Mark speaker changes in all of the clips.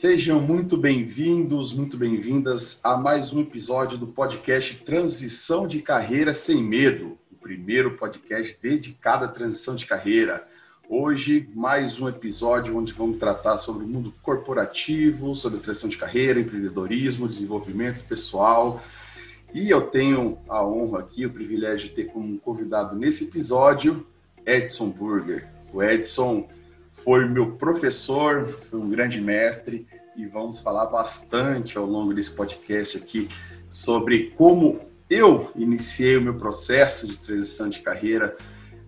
Speaker 1: Sejam muito bem-vindos, muito bem-vindas a mais um episódio do podcast Transição de Carreira Sem Medo, o primeiro podcast dedicado à transição de carreira. Hoje, mais um episódio onde vamos tratar sobre o mundo corporativo, sobre transição de carreira, empreendedorismo, desenvolvimento pessoal. E eu tenho a honra aqui, o privilégio de ter como convidado nesse episódio Edson Burger. O Edson foi meu professor, foi um grande mestre e vamos falar bastante ao longo desse podcast aqui sobre como eu iniciei o meu processo de transição de carreira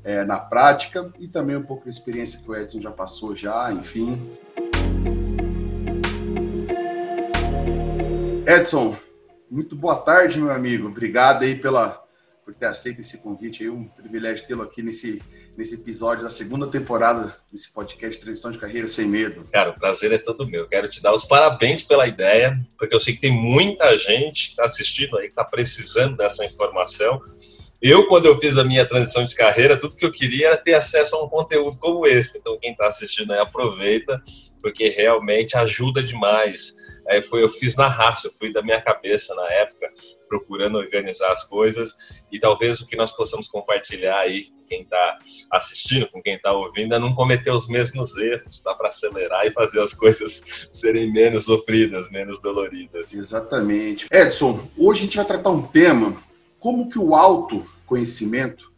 Speaker 1: é, na prática e também um pouco da experiência que o Edson já passou já, enfim. Edson, muito boa tarde, meu amigo. Obrigado aí pela, por ter aceito esse convite. É um privilégio tê-lo aqui nesse nesse episódio da segunda temporada desse podcast Transição de Carreira Sem Medo.
Speaker 2: Cara, o prazer é todo meu. Quero te dar os parabéns pela ideia, porque eu sei que tem muita gente que está assistindo aí, que está precisando dessa informação. Eu, quando eu fiz a minha transição de carreira, tudo que eu queria era ter acesso a um conteúdo como esse. Então, quem está assistindo aí, aproveita, porque realmente ajuda demais. Aí foi, eu fiz na raça, eu fui da minha cabeça na época, procurando organizar as coisas e talvez o que nós possamos compartilhar aí quem está assistindo, com quem está ouvindo, é não cometer os mesmos erros, dá para acelerar e fazer as coisas serem menos sofridas, menos doloridas.
Speaker 1: Exatamente. Edson, hoje a gente vai tratar um tema, como que o autoconhecimento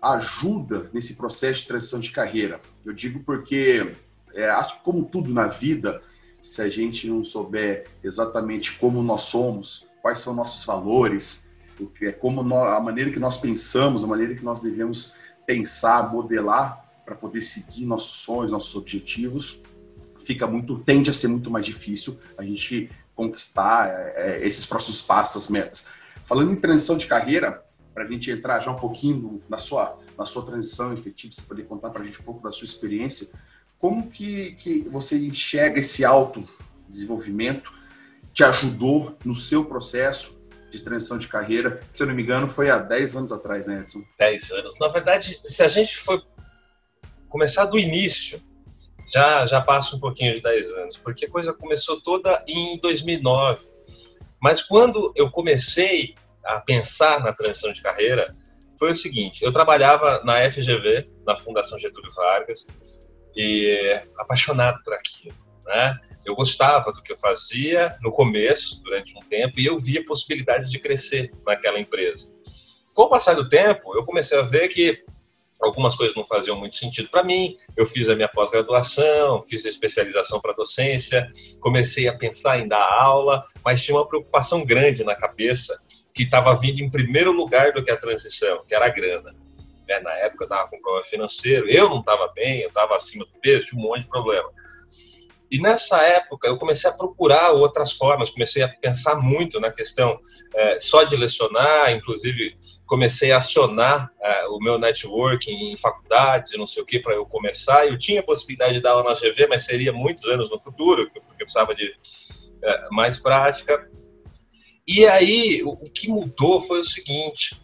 Speaker 1: ajuda nesse processo de transição de carreira. Eu digo porque, é, acho que como tudo na vida, se a gente não souber exatamente como nós somos, quais são nossos valores, é como nós, a maneira que nós pensamos, a maneira que nós devemos pensar, modelar para poder seguir nossos sonhos, nossos objetivos, fica muito tende a ser muito mais difícil a gente conquistar é, é esses próximos passos, as metas. Falando em transição de carreira, para a gente entrar já um pouquinho na sua na sua transição efetiva, você poder contar para a gente um pouco da sua experiência, como que, que você enxerga esse autodesenvolvimento te ajudou no seu processo de transição de carreira. Se eu não me engano, foi há 10 anos atrás, né, Edson?
Speaker 2: 10 anos. Na verdade, se a gente for começar do início, já, já passa um pouquinho de 10 anos, porque a coisa começou toda em 2009. Mas quando eu comecei a pensar na transição de carreira, foi o seguinte: eu trabalhava na FGV, na Fundação Getúlio Vargas, e apaixonado por aquilo, né? Eu gostava do que eu fazia no começo, durante um tempo, e eu via possibilidade de crescer naquela empresa. Com o passar do tempo, eu comecei a ver que algumas coisas não faziam muito sentido para mim. Eu fiz a minha pós-graduação, fiz a especialização para docência, comecei a pensar em dar aula, mas tinha uma preocupação grande na cabeça que estava vindo em primeiro lugar do que a transição, que era a grana. Né, na época eu estava com problema financeiro, eu não estava bem, eu estava acima do peso, tinha um monte de problema. E nessa época eu comecei a procurar outras formas, comecei a pensar muito na questão é, só de lecionar, inclusive comecei a acionar é, o meu networking em faculdades não sei o que para eu começar. Eu tinha a possibilidade de dar aula na GV, mas seria muitos anos no futuro, porque eu precisava de é, mais prática. E aí o, o que mudou foi o seguinte: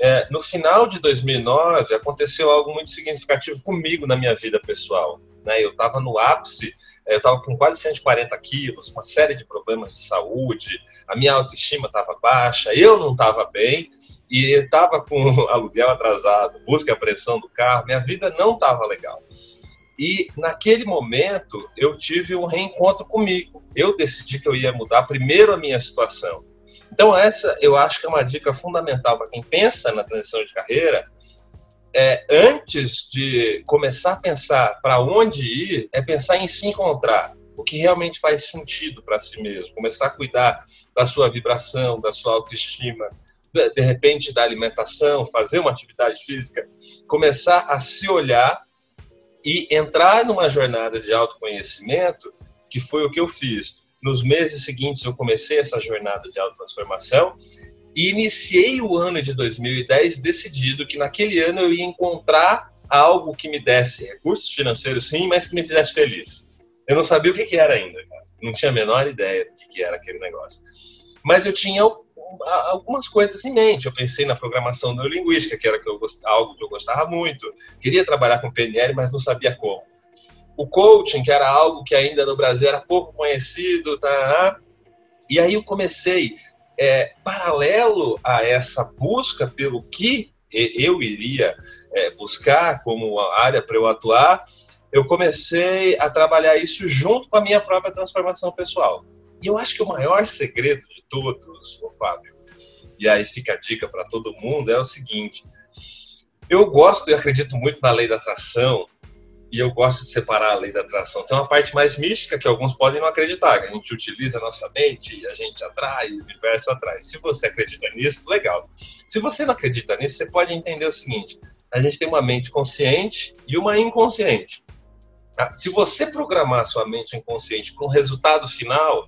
Speaker 2: é, no final de 2009 aconteceu algo muito significativo comigo na minha vida pessoal. Né? Eu estava no ápice estava com quase 140 quilos, uma série de problemas de saúde, a minha autoestima estava baixa, eu não estava bem e estava com aluguel atrasado, busca a pressão do carro, minha vida não estava legal. E naquele momento eu tive um reencontro comigo. Eu decidi que eu ia mudar primeiro a minha situação. Então essa eu acho que é uma dica fundamental para quem pensa na transição de carreira, é, antes de começar a pensar para onde ir, é pensar em se encontrar, o que realmente faz sentido para si mesmo, começar a cuidar da sua vibração, da sua autoestima, de, repente da alimentação, fazer uma atividade física, começar a se olhar e entrar numa jornada de autoconhecimento, que foi o que eu fiz. Nos meses seguintes eu comecei essa jornada de autotransformação e iniciei o ano de 2010 decidido que naquele ano eu ia encontrar algo que me desse recursos financeiros, sim, mas que me fizesse feliz. Eu não sabia o que, que era ainda, cara. não tinha a menor ideia do que, que era aquele negócio. Mas eu tinha algumas coisas em mente. Eu pensei na programação neurolinguística, que era algo que eu gostava muito. Queria trabalhar com PNL, mas não sabia como. o coaching, que era algo que ainda no Brasil era pouco conhecido, tá? E aí eu comecei, é, paralelo a essa busca pelo que eu iria é, buscar como área para eu atuar, eu comecei a trabalhar isso junto com a minha própria transformação pessoal. E eu acho que o maior segredo de todos, o Fábio, e aí fica a dica para todo mundo, é o seguinte: eu gosto e acredito muito na lei da atração, e eu gosto de separar a lei da atração. Tem uma parte mais mística que alguns podem não acreditar, a gente utiliza a nossa mente e a gente atrai, o universo atrai. Se você acredita nisso, legal. Se você não acredita nisso, você pode entender o seguinte: a gente tem uma mente consciente e uma inconsciente. Ah, se você programar sua mente inconsciente para um resultado final,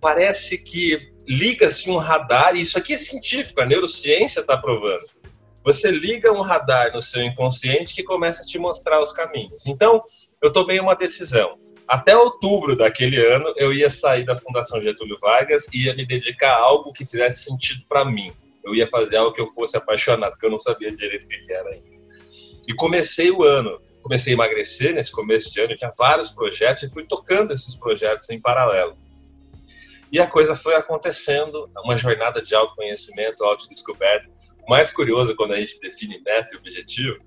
Speaker 2: parece que liga-se um radar, e isso aqui é científico, a neurociência está provando você liga um radar no seu inconsciente que começa a te mostrar os caminhos. Então, eu tomei uma decisão. Até outubro daquele ano, eu ia sair da Fundação Getúlio Vargas e ia me dedicar a algo que fizesse sentido para mim. Eu ia fazer algo que eu fosse apaixonado, que eu não sabia direito o que era ainda. E comecei o ano, comecei a emagrecer nesse começo de ano, tinha vários projetos e fui tocando esses projetos em paralelo. E a coisa foi acontecendo, uma jornada de autoconhecimento, autodescoberta, mais curioso quando a gente define meta e objetivo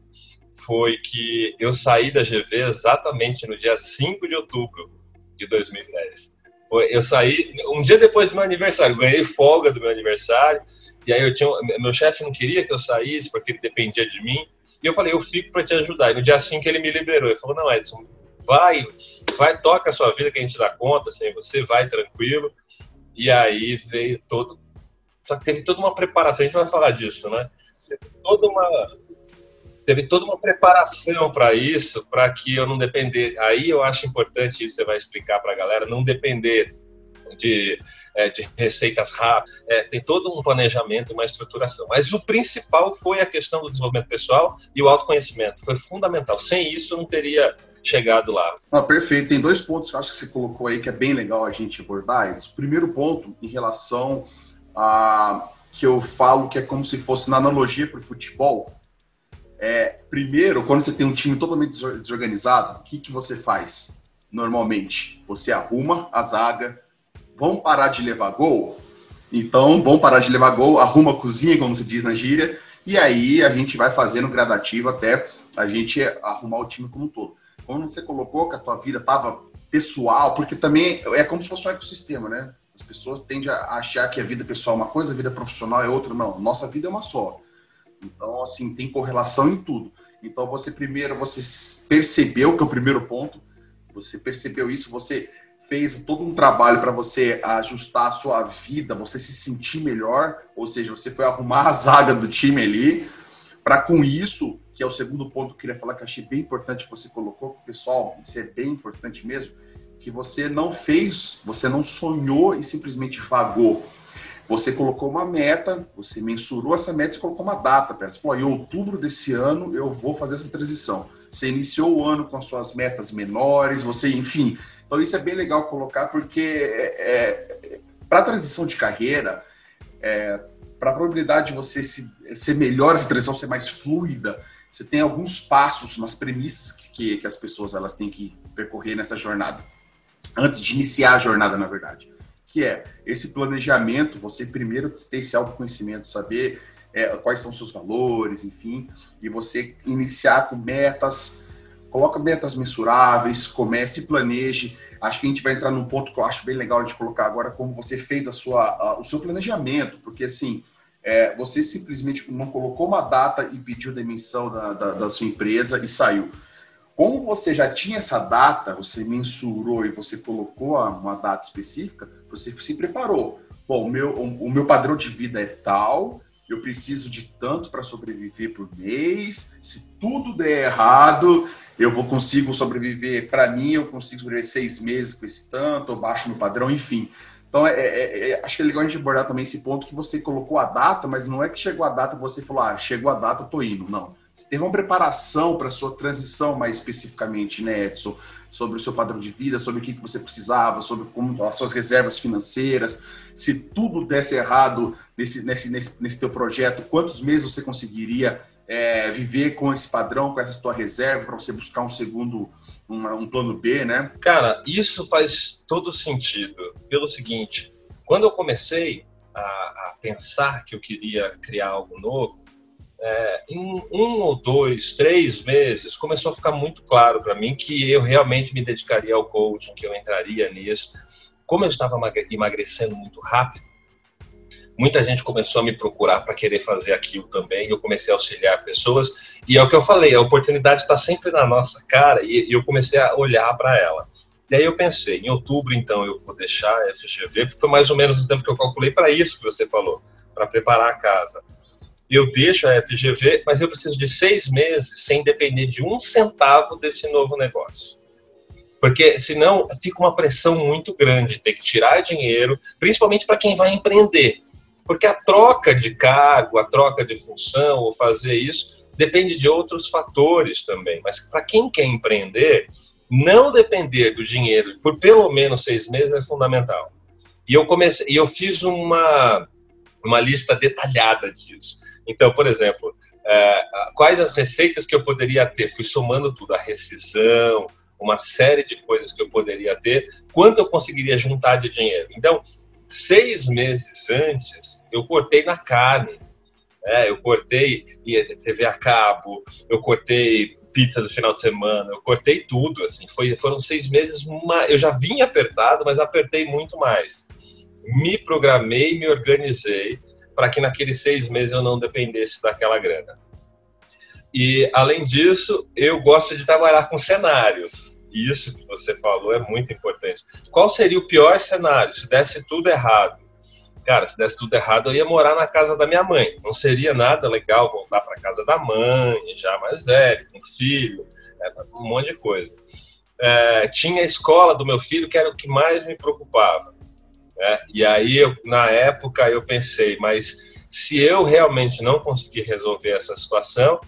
Speaker 2: foi que eu saí da GV exatamente no dia 5 de outubro de 2010. Foi, eu saí um dia depois do meu aniversário, ganhei folga do meu aniversário, e aí eu tinha, meu chefe não queria que eu saísse porque ele dependia de mim, e eu falei, eu fico para te ajudar. E no dia 5 ele me liberou, ele falou, não, Edson, vai, vai, toca a sua vida que a gente dá conta, assim, você vai tranquilo. E aí veio todo só que teve toda uma preparação, a gente vai falar disso, né? Teve toda uma, teve toda uma preparação para isso, para que eu não depender. Aí eu acho importante isso, você vai explicar para a galera, não depender de, é, de receitas rápidas. É, tem todo um planejamento, uma estruturação. Mas o principal foi a questão do desenvolvimento pessoal e o autoconhecimento. Foi fundamental. Sem isso, não teria chegado lá.
Speaker 1: Ah, perfeito. Tem dois pontos que eu acho que você colocou aí que é bem legal a gente abordar. O primeiro ponto, em relação ah, que eu falo que é como se fosse na analogia para o futebol. É, primeiro, quando você tem um time totalmente desorganizado, o que, que você faz? Normalmente, você arruma a zaga, vão parar de levar gol? Então, vão parar de levar gol, arruma a cozinha, como se diz na gíria, e aí a gente vai fazendo gradativo até a gente arrumar o time como um todo. Quando você colocou que a tua vida estava pessoal, porque também é como se fosse um ecossistema, né? As pessoas tendem a achar que a vida pessoal é uma coisa, a vida profissional é outra. Não, nossa vida é uma só. Então, assim, tem correlação em tudo. Então, você primeiro, você percebeu que é o primeiro ponto, você percebeu isso, você fez todo um trabalho para você ajustar a sua vida, você se sentir melhor, ou seja, você foi arrumar a zaga do time ali, para com isso, que é o segundo ponto que eu queria falar que eu achei bem importante que você colocou, pessoal, isso é bem importante mesmo, que você não fez, você não sonhou e simplesmente vagou. Você colocou uma meta, você mensurou essa meta e colocou uma data. Você falou, em outubro desse ano eu vou fazer essa transição. Você iniciou o ano com as suas metas menores, você, enfim. Então isso é bem legal colocar, porque é, é, para a transição de carreira, é, para a probabilidade de você se, ser melhor, essa transição ser mais fluida, você tem alguns passos, umas premissas que, que as pessoas elas têm que percorrer nessa jornada antes de iniciar a jornada, na verdade. Que é esse planejamento, você primeiro ter esse autoconhecimento, saber é, quais são seus valores, enfim, e você iniciar com metas, coloca metas mensuráveis, comece planeje. Acho que a gente vai entrar num ponto que eu acho bem legal de colocar agora, como você fez a sua, a, o seu planejamento, porque assim, é, você simplesmente não colocou uma data e pediu demissão da, da, da sua empresa e saiu. Como você já tinha essa data, você mensurou e você colocou uma data específica, você se preparou. Bom, o meu, o, meu padrão de vida é tal, eu preciso de tanto para sobreviver por mês. Se tudo der errado, eu vou consigo sobreviver. Para mim, eu consigo sobreviver seis meses com esse tanto, eu baixo no padrão, enfim. Então, é, é, é, acho que é legal a gente abordar também esse ponto que você colocou a data, mas não é que chegou a data você falou, ah, chegou a data, tô indo. Não você teve uma preparação para sua transição mais especificamente, né, Edson? Sobre o seu padrão de vida, sobre o que você precisava, sobre como as suas reservas financeiras. Se tudo desse errado nesse, nesse, nesse, nesse teu projeto, quantos meses você conseguiria é, viver com esse padrão, com essa tua reserva, para você buscar um segundo, uma, um plano B, né?
Speaker 2: Cara, isso faz todo sentido. Pelo seguinte, quando eu comecei a, a pensar que eu queria criar algo novo, é, em um ou dois, três meses, começou a ficar muito claro para mim que eu realmente me dedicaria ao coaching, que eu entraria nisso. Como eu estava emagrecendo muito rápido, muita gente começou a me procurar para querer fazer aquilo também. Eu comecei a auxiliar pessoas e é o que eu falei, a oportunidade está sempre na nossa cara e, eu comecei a olhar para ela. E aí eu pensei, em outubro então eu vou deixar a FGV, foi mais ou menos o tempo que eu calculei para isso que você falou, para preparar a casa. Eu deixo a FGV, mas eu preciso de seis meses sem depender de um centavo desse novo negócio porque senão fica uma pressão muito grande, ter que tirar dinheiro, principalmente para quem vai empreender. Porque a troca de cargo, a troca de função, ou fazer isso, depende de outros fatores também. Mas para quem quer empreender, não depender do dinheiro por pelo menos seis meses é fundamental. E eu comecei, eu fiz uma, uma lista detalhada disso. Então, por exemplo, é, quais as receitas que eu poderia ter? Fui somando tudo, a rescisão, uma série de coisas que eu poderia ter, quanto eu conseguiria juntar de dinheiro. Então, seis meses antes, eu cortei na carne. É, eu cortei TV a cabo, eu cortei pizza do final de semana, eu cortei tudo, assim, foi, foram seis meses, uma, eu já vinha apertado, mas apertei muito mais. Me programei, me organizei para que naqueles seis meses eu não dependesse daquela grana. E, além disso, eu gosto de trabalhar com cenários. Isso que você falou é muito importante. Qual seria o pior cenário se desse tudo errado? Cara, se desse tudo errado, eu ia morar na casa da minha mãe. Não seria nada legal voltar para casa da mãe, já mais velho, com filho, é, um monte de coisa. É, tinha a escola do meu filho, que era o que mais me preocupava. Né? E aí, eu, na época, eu pensei, mas se eu realmente não conseguir resolver essa situação,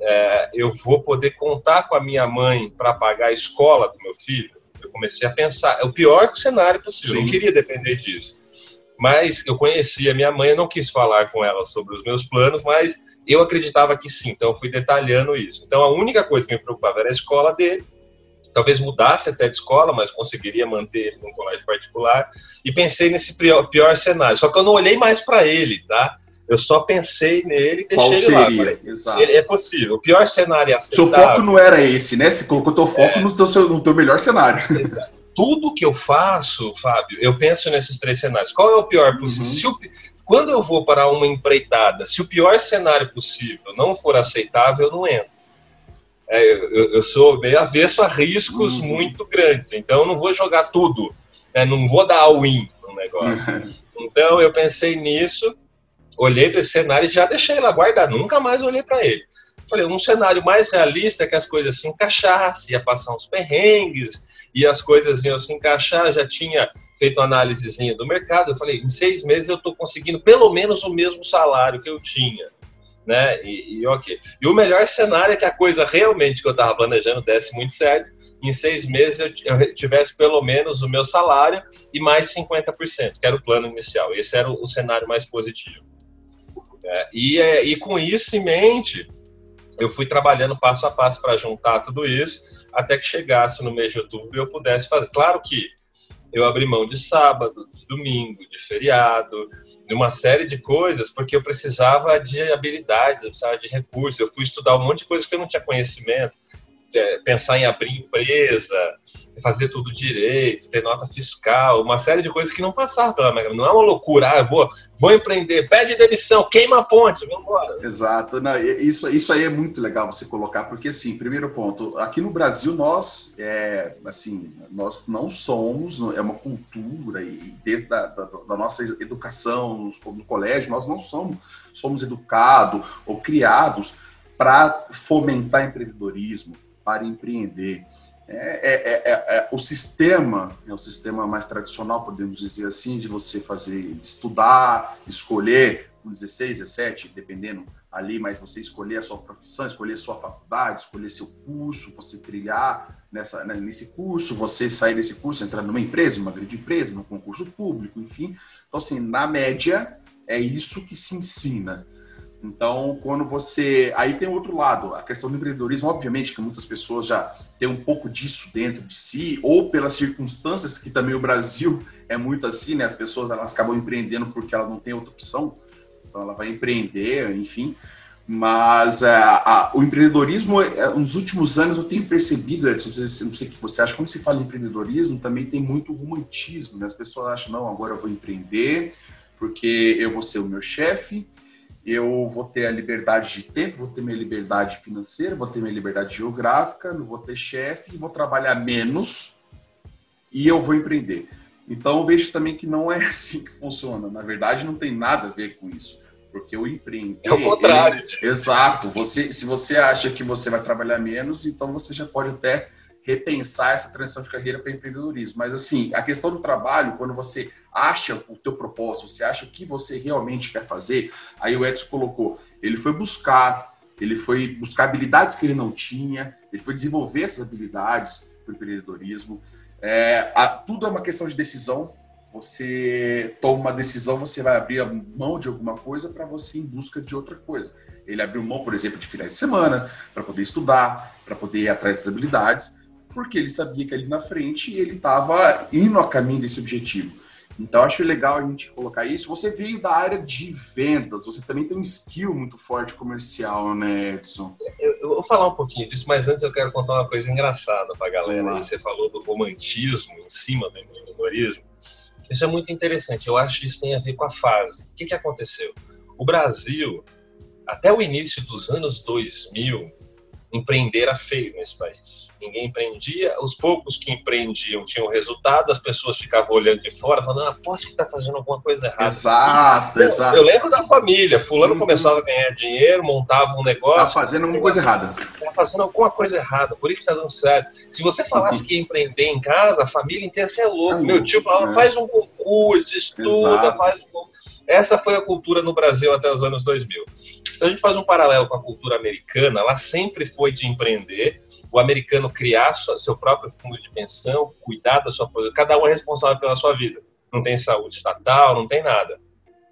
Speaker 2: é, eu vou poder contar com a minha mãe para pagar a escola do meu filho? Eu comecei a pensar, é o pior cenário possível, Sim. eu não queria depender disso. Mas eu conhecia minha mãe, eu não quis falar com ela sobre os meus planos, mas eu acreditava que sim, então eu fui detalhando isso. Então a única coisa que me preocupava era a escola dele, talvez mudasse até de escola, mas conseguiria manter ele num colégio particular. E pensei nesse pior, pior cenário. Só que eu não olhei mais para ele, tá? Eu só pensei nele e deixei Qual
Speaker 1: seria?
Speaker 2: ele lá. Exato. Ele, é possível. O pior cenário é aceitável.
Speaker 1: Seu foco não era esse, né? Você colocou teu foco é. no, teu, no teu melhor cenário.
Speaker 2: Exato. Tudo que eu faço, Fábio, eu penso nesses três cenários. Qual é o pior possível? Uhum. O, quando eu vou para uma empreitada, se o pior cenário possível não for aceitável, eu não entro. É, eu, eu, sou meio avesso a riscos uhum. muito grandes, então eu não vou jogar tudo, né? não vou dar all-in no negócio. Uhum. Então eu pensei nisso olhei para esse cenário e já deixei lá guardar, nunca mais olhei para ele. Falei, um cenário mais realista é que as coisas se encaixassem, ia passar uns perrengues, e as coisas iam se encaixar, já tinha feito uma análisezinha do mercado, eu falei, em seis meses eu estou conseguindo pelo menos o mesmo salário que eu tinha, né, e, e, ok. E o melhor cenário é que a coisa realmente que eu estava planejando desse muito certo, em seis meses eu, eu, tivesse pelo menos o meu salário e mais 50%, que era o plano inicial, esse era o, o cenário mais positivo. É, e, é, e com isso em mente, eu fui trabalhando passo a passo para juntar tudo isso, até que chegasse no mês de outubro e eu pudesse fazer. Claro que eu abri mão de sábado, de domingo, de feriado, de uma série de coisas, porque eu precisava de habilidades, eu precisava de recursos. Eu fui estudar um monte de coisas que eu não tinha conhecimento. É, pensar em abrir empresa, fazer tudo direito, ter nota fiscal, uma série de coisas que não passaram pela Não é uma loucura, ah, vou, vou empreender, pede demissão, queima a ponte, vamos embora.
Speaker 1: Exato, não, isso, isso aí é muito legal você colocar, porque assim, primeiro ponto, aqui no Brasil nós, é, assim, nós não somos, é uma cultura e desde da, da, da nossa educação no, no colégio, nós não somos, somos educados ou criados para fomentar empreendedorismo, para empreender. É, é, é, é, o sistema, é o sistema mais tradicional, podemos dizer assim, de você fazer, estudar, escolher com 16, 17, dependendo ali, mas você escolher a sua profissão, escolher a sua faculdade, escolher seu curso, você trilhar nessa, né, nesse curso, você sair desse curso, entrar numa empresa, numa grande empresa, num concurso público, enfim. Então, assim, na média, é isso que se ensina. Então, quando você. Aí tem outro lado, a questão do empreendedorismo, obviamente que muitas pessoas já têm um pouco disso dentro de si, ou pelas circunstâncias, que também o Brasil é muito assim, né? As pessoas elas acabam empreendendo porque ela não tem outra opção, então ela vai empreender, enfim. Mas é, a, o empreendedorismo, é, nos últimos anos, eu tenho percebido, Edson, não sei o que você acha, quando se fala em empreendedorismo, também tem muito romantismo, né? As pessoas acham, não, agora eu vou empreender, porque eu vou ser o meu chefe, eu vou ter a liberdade de tempo, vou ter minha liberdade financeira, vou ter minha liberdade geográfica, não vou ter chefe, vou trabalhar menos e eu vou empreender. Então eu vejo também que não é assim que funciona. Na verdade, não tem nada a ver com isso. Porque o empreender.
Speaker 2: É o contrário. Ele,
Speaker 1: exato. Você, se você acha que você vai trabalhar menos, então você já pode até repensar essa transição de carreira para empreendedorismo. Mas assim, a questão do trabalho, quando você acha o teu propósito, você acha o que você realmente quer fazer, aí o Edson colocou, ele foi buscar, ele foi buscar habilidades que ele não tinha, ele foi desenvolver essas habilidades para o empreendedorismo. É, a, tudo é uma questão de decisão, você toma uma decisão, você vai abrir a mão de alguma coisa para você em busca de outra coisa. Ele abriu mão, por exemplo, de finais de semana para poder estudar, para poder ir atrás das habilidades, porque ele sabia que ali na frente ele estava indo a caminho desse objetivo. Então, acho legal a gente colocar isso. Você veio da área de vendas, você também tem um skill muito forte comercial, né, Edson?
Speaker 2: Eu, eu vou falar um pouquinho disso, mas antes eu quero contar uma coisa engraçada para a galera. Você falou do romantismo em cima do empreendedorismo. Isso é muito interessante. Eu acho que isso tem a ver com a fase. O que, que aconteceu? O Brasil, até o início dos anos 2000, empreender era feio nesse país. Ninguém empreendia, os poucos que empreendiam tinham resultado, as pessoas ficavam olhando de fora, falando, ah, aposto que está fazendo alguma coisa errada.
Speaker 1: Exato,
Speaker 2: eu,
Speaker 1: exato.
Speaker 2: Eu lembro da família, fulano uhum. começava a ganhar dinheiro, montava um negócio...
Speaker 1: Está fazendo alguma coisa errada.
Speaker 2: Está fazendo alguma coisa errada, por isso que está dando certo. Se você falasse uhum. que ia empreender em casa, a família inteira, você é louco. É Meu tio falava, é. faz um concurso, estuda, exato. faz um concurso. Essa foi a cultura no Brasil até os anos 2000. Então a gente faz um paralelo com a cultura americana, ela sempre foi de empreender, o americano criar seu próprio fundo de pensão, cuidar da sua coisa, cada um é responsável pela sua vida. Não tem saúde estatal, não tem nada.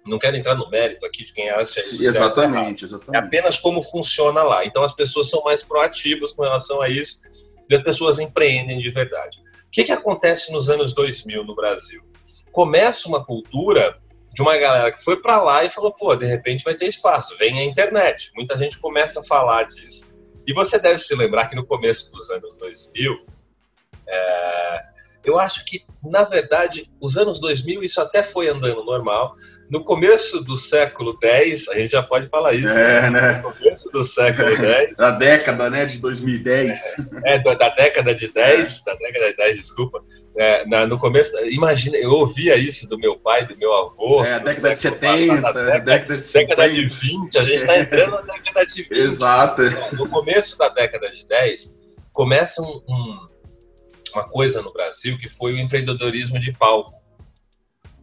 Speaker 2: Não quero entrar no mérito aqui de quem acha
Speaker 1: isso. Exatamente, exatamente.
Speaker 2: É apenas como funciona lá. Então as pessoas são mais proativas com relação a isso e as pessoas empreendem de verdade. O que, que acontece nos anos 2000 no Brasil? Começa uma cultura de uma galera que foi para lá e falou, pô, de repente vai ter espaço, vem a internet. Muita gente começa a falar disso. E você deve se lembrar que no começo dos anos 2000, é, eu acho que, na verdade, os anos 2000 isso até foi andando normal. No começo do século X, a gente já pode falar isso.
Speaker 1: É, né?
Speaker 2: No começo do século X.
Speaker 1: da década, né, de 2010.
Speaker 2: É, é da década de 10, é. da década de 10, desculpa. É, na, no começo, imagina, eu ouvia isso do meu pai, do meu avô.
Speaker 1: É, a década de 70,
Speaker 2: passado, década, década, de 50. década de 20, a gente está entrando na década de 20.
Speaker 1: Exato.
Speaker 2: No começo da década de 10, começa um, um, uma coisa no Brasil que foi o empreendedorismo de palco.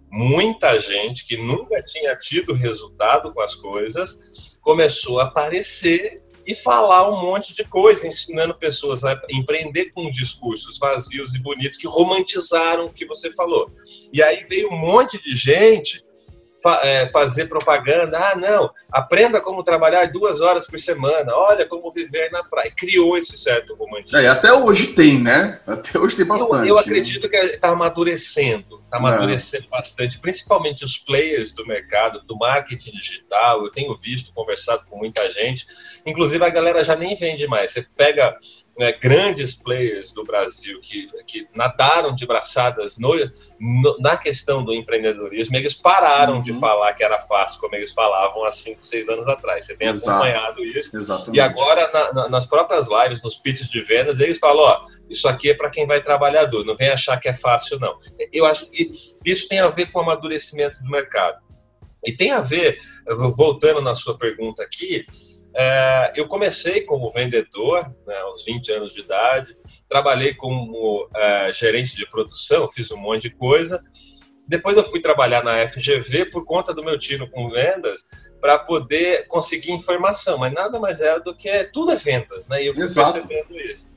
Speaker 2: Muita gente que nunca tinha tido resultado com as coisas começou a aparecer e falar um monte de coisa, ensinando pessoas a empreender com discursos vazios e bonitos que romantizaram o que você falou. E aí veio um monte de gente fa é, fazer propaganda. Ah, não, aprenda como trabalhar duas horas por semana. Olha como viver na praia. Criou esse certo romantismo.
Speaker 1: É, até hoje tem, né? Até hoje tem bastante.
Speaker 2: Eu, eu acredito que está amadurecendo. Está amadurecendo é. bastante, principalmente os players do mercado, do marketing digital. Eu tenho visto, conversado com muita gente. Inclusive, a galera já nem vende mais. Você pega né, grandes players do Brasil que, que nadaram de braçadas no, no, na questão do empreendedorismo, eles pararam uhum. de falar que era fácil, como eles falavam há 5, 6 anos atrás. Você tem Exato. acompanhado isso.
Speaker 1: Exatamente.
Speaker 2: E agora, na, na, nas próprias lives, nos pitches de vendas, eles falam: ó, isso aqui é para quem vai trabalhar duro, não vem achar que é fácil, não. Eu acho que isso tem a ver com o amadurecimento do mercado. E tem a ver, voltando na sua pergunta aqui, é, eu comecei como vendedor, né, aos 20 anos de idade, trabalhei como é, gerente de produção, fiz um monte de coisa. Depois eu fui trabalhar na FGV por conta do meu tiro com vendas para poder conseguir informação, mas nada mais era do que tudo é vendas, né? E eu fui Exato. percebendo isso.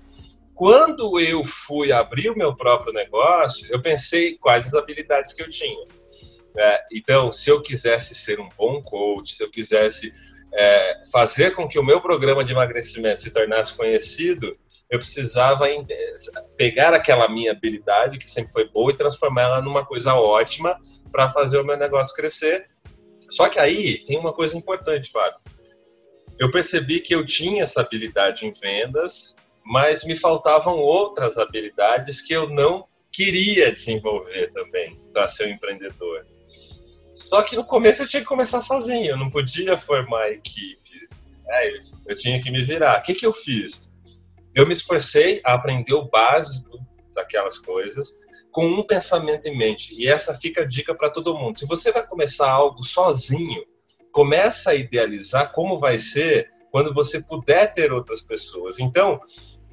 Speaker 2: Quando eu fui abrir o meu próprio negócio, eu pensei quais as habilidades que eu tinha. É, então, se eu quisesse ser um bom coach, se eu quisesse é, fazer com que o meu programa de emagrecimento se tornasse conhecido, eu precisava pegar aquela minha habilidade, que sempre foi boa, e transformá-la numa coisa ótima para fazer o meu negócio crescer. Só que aí tem uma coisa importante, Fábio. Eu percebi que eu tinha essa habilidade em vendas, mas me faltavam outras habilidades que eu não queria desenvolver também para ser um empreendedor. Só que no começo eu tinha que começar sozinho, eu não podia formar equipe. É, eu tinha que me virar. O que, que eu fiz? Eu me esforcei a aprender o básico daquelas coisas com um pensamento em mente. E essa fica a dica para todo mundo. Se você vai começar algo sozinho, começa a idealizar como vai ser quando você puder ter outras pessoas. Então,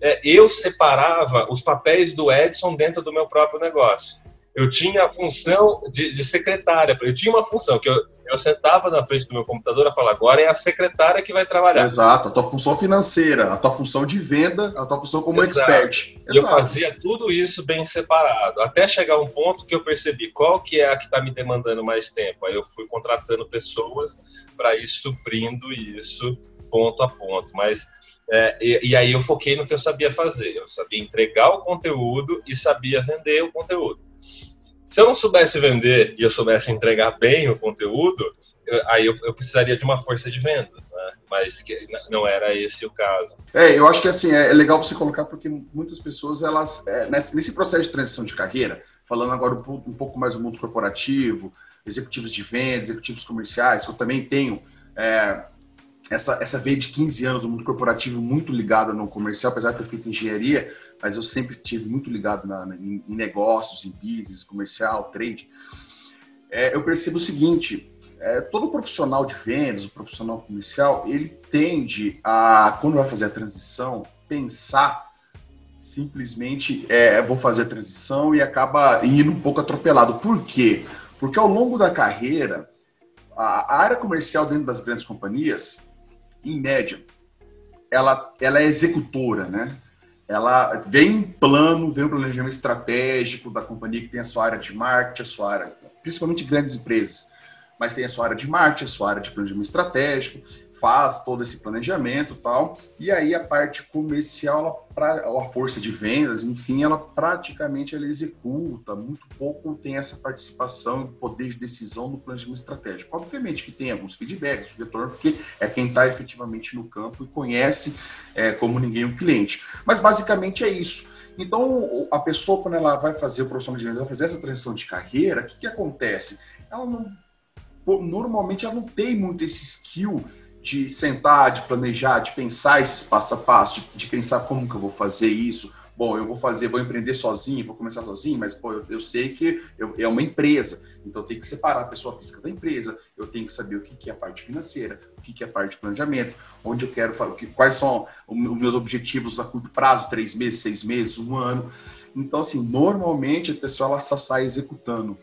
Speaker 2: é, eu separava os papéis do Edson dentro do meu próprio negócio eu tinha a função de, de, secretária. Eu tinha uma função que eu, eu sentava na frente do meu computador e falava, agora é a secretária que vai trabalhar.
Speaker 1: Exato, a tua função financeira, a tua função de venda, a tua função como
Speaker 2: Exato.
Speaker 1: expert.
Speaker 2: Exato. Eu fazia tudo isso bem separado, até chegar um ponto que eu percebi qual que é a que está me demandando mais tempo. Aí eu fui contratando pessoas para ir suprindo isso ponto a ponto. Mas é, e, e aí eu foquei no que eu sabia fazer. Eu sabia entregar o conteúdo e sabia vender o conteúdo. Se eu não soubesse vender e eu soubesse entregar bem o conteúdo, eu, aí eu, eu, precisaria de uma força de vendas, né? Mas que não era esse o caso.
Speaker 1: É, eu acho que assim é, é legal você colocar porque muitas pessoas elas é, nesse, processo de transição de carreira, falando agora um, um pouco mais do mundo corporativo, executivos de vendas, executivos comerciais, que eu também tenho é, essa, essa veia de 15 anos do mundo corporativo muito ligada no comercial, apesar de ter feito engenharia, mas eu sempre tive muito ligado na, na, em negócios, em business, comercial, trade. É, eu percebo o seguinte: é, todo profissional de vendas, o profissional comercial, ele tende a, quando vai fazer a transição, pensar simplesmente é, vou fazer a transição e acaba indo um pouco atropelado. Por quê? Porque ao longo da carreira, a, a área comercial dentro das grandes companhias, em média, ela, ela é executora, né? ela vem plano, vem um planejamento estratégico da companhia que tem a sua área de marketing, a sua área, principalmente grandes empresas, mas tem a sua área de marketing, a sua área de planejamento estratégico, faz todo esse planejamento tal, e aí a parte comercial, ela, a força de vendas, enfim, ela praticamente ela executa, muito pouco tem essa participação poder de decisão no planejamento estratégico. Obviamente que tem alguns feedbacks, retorno, porque é quem está efetivamente no campo e conhece é, como ninguém o cliente. Mas basicamente é isso. Então, a pessoa, quando ela vai fazer o profissional de vendas, vai fazer essa transição de carreira, o que, que acontece? Ela não, normalmente ela não tem muito esse skill de sentar, de planejar, de pensar esses passo a passo, de, pensar como que eu vou fazer isso. Bom, eu vou fazer, vou empreender sozinho, vou começar sozinho, mas pô, eu, eu sei que eu, é uma empresa, então eu tenho que separar a pessoa física da empresa, eu tenho que saber o que, que é a parte financeira, o que, que é a parte de planejamento, onde eu quero, quais são os meus objetivos a curto prazo, três meses, seis meses, um ano. Então, assim, normalmente a pessoa ela só sai executando.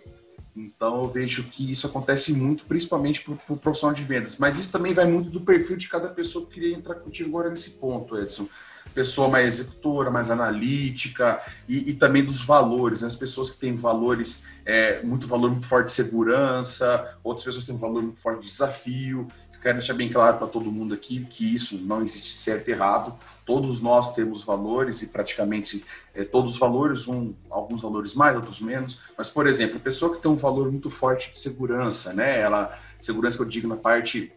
Speaker 1: Então eu vejo que isso acontece muito, principalmente para o profissional de vendas. Mas isso também vai muito do perfil de cada pessoa que queria entrar contigo agora nesse ponto, Edson. Pessoa mais executora, mais analítica e, e também dos valores. Né? As pessoas que têm valores, é, muito valor muito forte de segurança, outras pessoas têm um valor muito forte de desafio. Eu quero deixar bem claro para todo mundo aqui que isso não existe certo e errado todos nós temos valores e praticamente é, todos os valores, um, alguns valores mais, outros menos, mas, por exemplo, a pessoa que tem um valor muito forte de segurança, né? Ela, segurança que eu digo na parte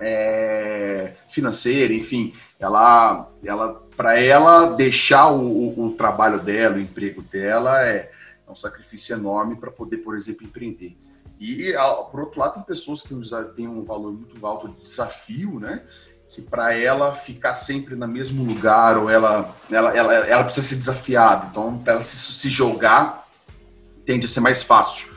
Speaker 1: é, financeira, enfim, ela, ela para ela deixar o, o, o, trabalho dela, o emprego dela, é, é um sacrifício enorme para poder, por exemplo, empreender. E, por outro lado, tem pessoas que têm um valor muito alto de desafio, né? Que para ela ficar sempre no mesmo lugar ou ela ela, ela, ela precisa ser desafiada. Então, para ela se, se jogar, tende a ser mais fácil.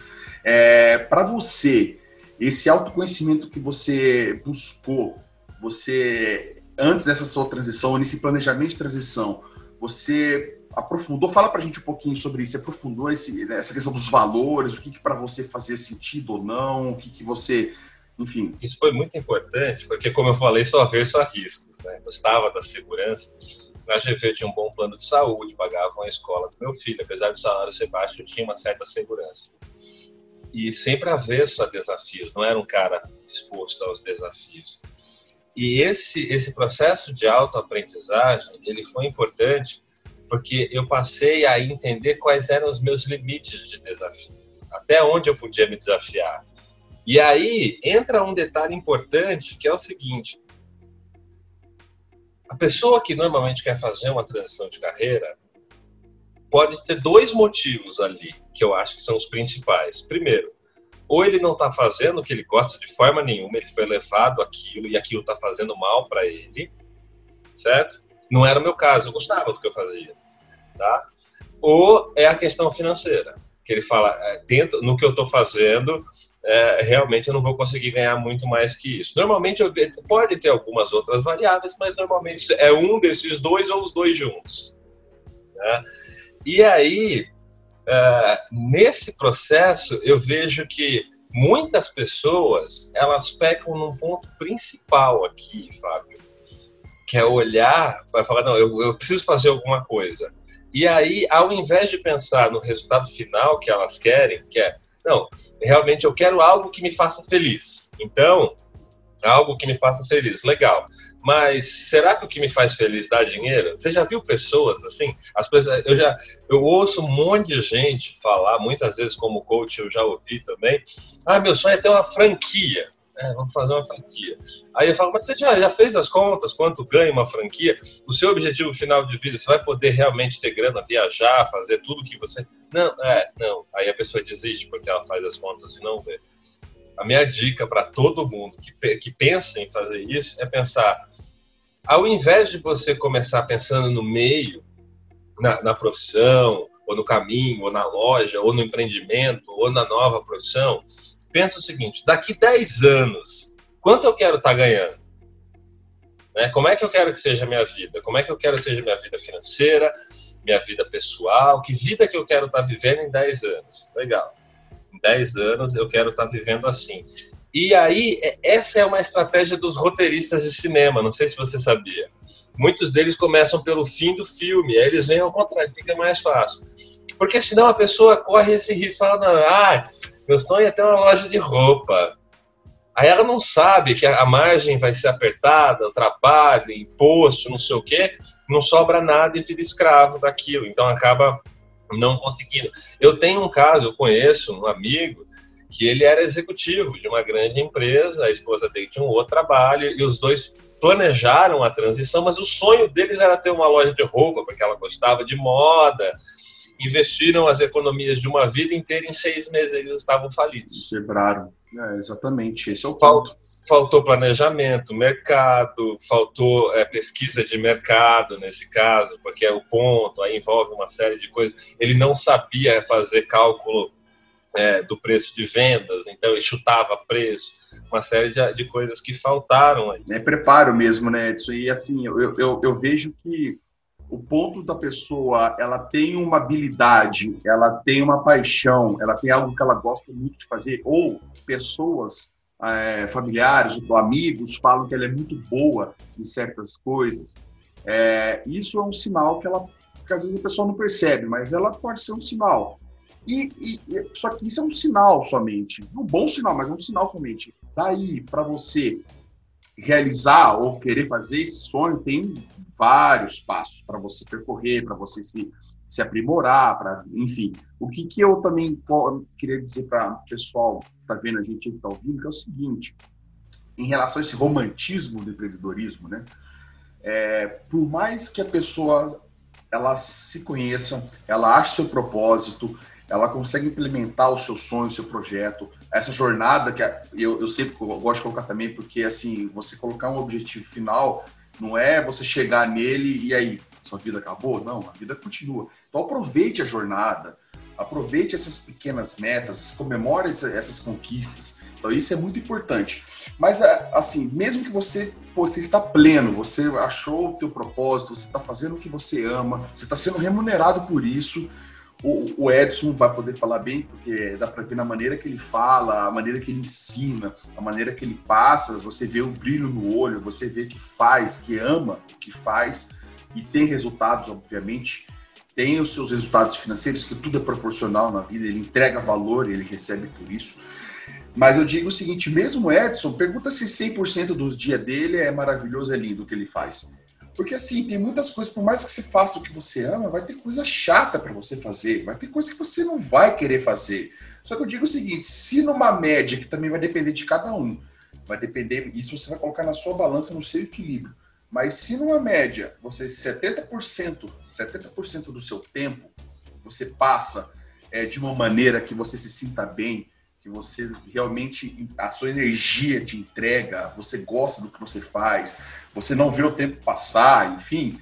Speaker 1: É, para você, esse autoconhecimento que você buscou, você antes dessa sua transição, nesse planejamento de transição, você aprofundou? Fala para a gente um pouquinho sobre isso. Você aprofundou esse, essa questão dos valores, o que, que para você fazia sentido ou não, o que, que você enfim.
Speaker 2: Isso foi muito importante, porque, como eu falei, só ver só riscos. Né? Gostava da segurança. A GV tinha um bom plano de saúde, pagava a escola do meu filho. Apesar do salário ser baixo, eu tinha uma certa segurança. E sempre avesso a desafios, não era um cara disposto aos desafios. e esse, esse processo de autoaprendizagem, ele foi importante porque eu passei a entender quais eram os meus limites de desafios, até onde eu podia me desafiar. E aí entra um detalhe importante, que é o seguinte: a pessoa que normalmente quer fazer uma transição de carreira pode ter dois motivos ali, que eu acho que são os principais. Primeiro, ou ele não está fazendo o que ele gosta de forma nenhuma, ele foi levado aquilo e aquilo está fazendo mal para ele, certo? Não era o meu caso, eu gostava do que eu fazia, tá? Ou é a questão financeira, que ele fala, é, dentro, no que eu estou fazendo, é, realmente eu não vou conseguir ganhar muito mais que isso. Normalmente eu pode ter algumas outras variáveis, mas normalmente é um desses dois ou os dois juntos. Né? E aí, é, nesse processo, eu vejo que muitas pessoas elas pecam num ponto principal aqui, Fábio, que é olhar para falar, não, eu, eu preciso fazer alguma coisa. E aí, ao invés de pensar no resultado final que elas querem, que é não, realmente eu quero algo que me faça feliz. Então, algo que me faça feliz, legal. Mas será que o que me faz feliz dá dinheiro? Você já viu pessoas assim? As pessoas, eu já eu ouço um monte de gente falar, muitas vezes como coach eu já ouvi também. Ah, meu sonho é ter uma franquia. É, vamos fazer uma franquia. Aí eu falo, mas você já, já fez as contas, quanto ganha uma franquia? O seu objetivo final de vida, você vai poder realmente ter grana, viajar, fazer tudo que você. Não, é, não. Aí a pessoa desiste porque ela faz as contas e não vê. A minha dica para todo mundo que, que pensa em fazer isso é pensar, ao invés de você começar pensando no meio, na, na profissão, ou no caminho, ou na loja, ou no empreendimento, ou na nova profissão, pensa o seguinte: daqui 10 anos, quanto eu quero estar tá ganhando? Né? Como é que eu quero que seja a minha vida? Como é que eu quero que seja a minha vida financeira, minha vida pessoal? Que vida que eu quero estar tá vivendo em 10 anos? Legal. Em 10 anos eu quero estar tá vivendo assim. E aí, é, essa é uma estratégia dos roteiristas de cinema, não sei se você sabia. Muitos deles começam pelo fim do filme, aí eles vêm ao contrário, fica mais fácil. Porque senão a pessoa corre esse risco, fala, não, ah, meu sonho é ter uma loja de roupa. Aí ela não sabe que a margem vai ser apertada, o trabalho, imposto, não sei o quê, não sobra nada e vira escravo daquilo. Então acaba não conseguindo. Eu tenho um caso, eu conheço um amigo que ele era executivo de uma grande empresa, a esposa dele tinha um outro trabalho e os dois planejaram a transição, mas o sonho deles era ter uma loja de roupa, porque ela gostava de moda, investiram as economias de uma vida inteira em seis meses eles estavam falidos.
Speaker 1: Quebraram. É, exatamente, esse é o
Speaker 2: ponto. Faltou planejamento, mercado, faltou é, pesquisa de mercado nesse caso, porque é o ponto, aí envolve uma série de coisas. Ele não sabia fazer cálculo é, do preço de vendas, então ele chutava preço, uma série de, de coisas que faltaram aí.
Speaker 1: É preparo mesmo, né, Edson? E assim, eu, eu, eu vejo que o ponto da pessoa, ela tem uma habilidade, ela tem uma paixão, ela tem algo que ela gosta muito de fazer, ou pessoas, é, familiares ou amigos falam que ela é muito boa em certas coisas, é, isso é um sinal que ela, que às vezes a pessoa não percebe, mas ela pode ser um sinal. E, e, só que isso é um sinal somente, um bom sinal, mas é um sinal somente. Daí para você realizar ou querer fazer esse sonho tem vários passos para você percorrer, para você se, se aprimorar, para enfim. O que, que eu também queria dizer para o pessoal que está vendo a gente que está ouvindo, que é o seguinte, em relação a esse romantismo do empreendedorismo, né? É, por mais que a pessoa ela se conheça, ela ache seu propósito, ela consegue implementar o seu sonho, o seu projeto, essa jornada que eu, eu sempre gosto de colocar também, porque assim, você colocar um objetivo final não é você chegar nele e aí, sua vida acabou? Não, a vida continua. Então aproveite a jornada, aproveite essas pequenas metas, comemore essas conquistas. Então isso é muito importante. Mas é, assim, mesmo que você você está pleno, você achou o teu propósito, você está fazendo o que você ama, você está sendo remunerado por isso, o, Edson vai poder falar bem, porque dá para ver na maneira que ele fala, a maneira que ele ensina, a maneira que ele passa, você vê o brilho no olho, você vê que faz, que ama o que faz e tem resultados, obviamente. Tem os seus resultados financeiros, que tudo é proporcional na vida, ele entrega valor e ele recebe por isso. Mas eu digo o seguinte, mesmo o Edson, pergunta se 100% dos dias dele é maravilhoso, é lindo o que ele faz. Porque assim, tem muitas coisas, por mais que você faça o que você ama, vai ter coisa chata para você fazer, vai ter coisa que você não vai querer fazer. Só que eu digo o seguinte, se numa média, que também vai depender de cada um, vai depender, isso você vai colocar na sua balança, no seu equilíbrio. Mas se numa média, você 70%, 70% do seu tempo, você passa é, de uma maneira que você se sinta bem, que você realmente, a sua energia de entrega, você gosta do que você faz, você não vê o tempo passar, enfim,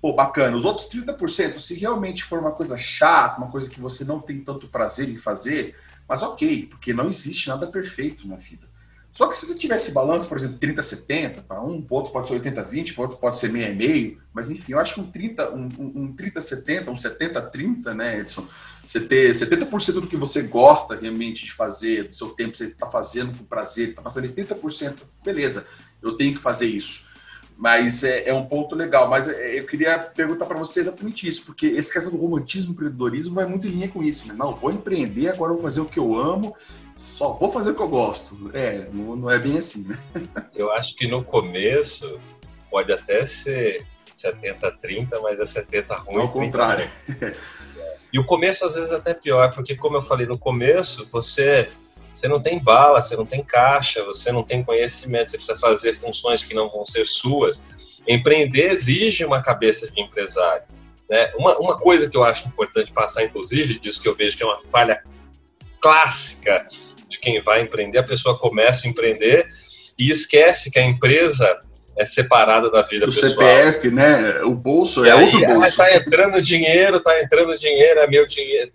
Speaker 1: pô, bacana. Os outros 30%, se realmente for uma coisa chata, uma coisa que você não tem tanto prazer em fazer, mas ok, porque não existe nada perfeito na vida. Só que se você tivesse balanço, por exemplo, 30-70, para um, outro pode ser 80-20, para outro pode ser meio-meio, mas enfim, eu acho que um 30-70, um, um 30-70, um 70-30, né, Edson? Você ter 70% do que você gosta realmente de fazer, do seu tempo, você está fazendo com prazer, está fazendo 80%, beleza, eu tenho que fazer isso. Mas é, é um ponto legal. Mas é, eu queria perguntar para você exatamente isso, porque esse questão do romantismo, empreendedorismo vai muito em linha com isso. Né? Não, vou empreender, agora vou fazer o que eu amo, só vou fazer o que eu gosto. É, não, não é bem assim, né?
Speaker 2: Eu acho que no começo pode até ser 70-30, mas é 70 ruim.
Speaker 1: Ao contrário.
Speaker 2: E o começo às vezes é até pior, porque como eu falei no começo, você você não tem bala, você não tem caixa, você não tem conhecimento, você precisa fazer funções que não vão ser suas. Empreender exige uma cabeça de empresário. Né? Uma, uma coisa que eu acho importante passar, inclusive, disso que eu vejo que é uma falha clássica de quem vai empreender, a pessoa começa a empreender e esquece que a empresa é separada da vida
Speaker 1: o
Speaker 2: pessoal.
Speaker 1: O CPF, né? O bolso é aí, outro bolso.
Speaker 2: Está entrando dinheiro, está entrando dinheiro, é meu dinheiro.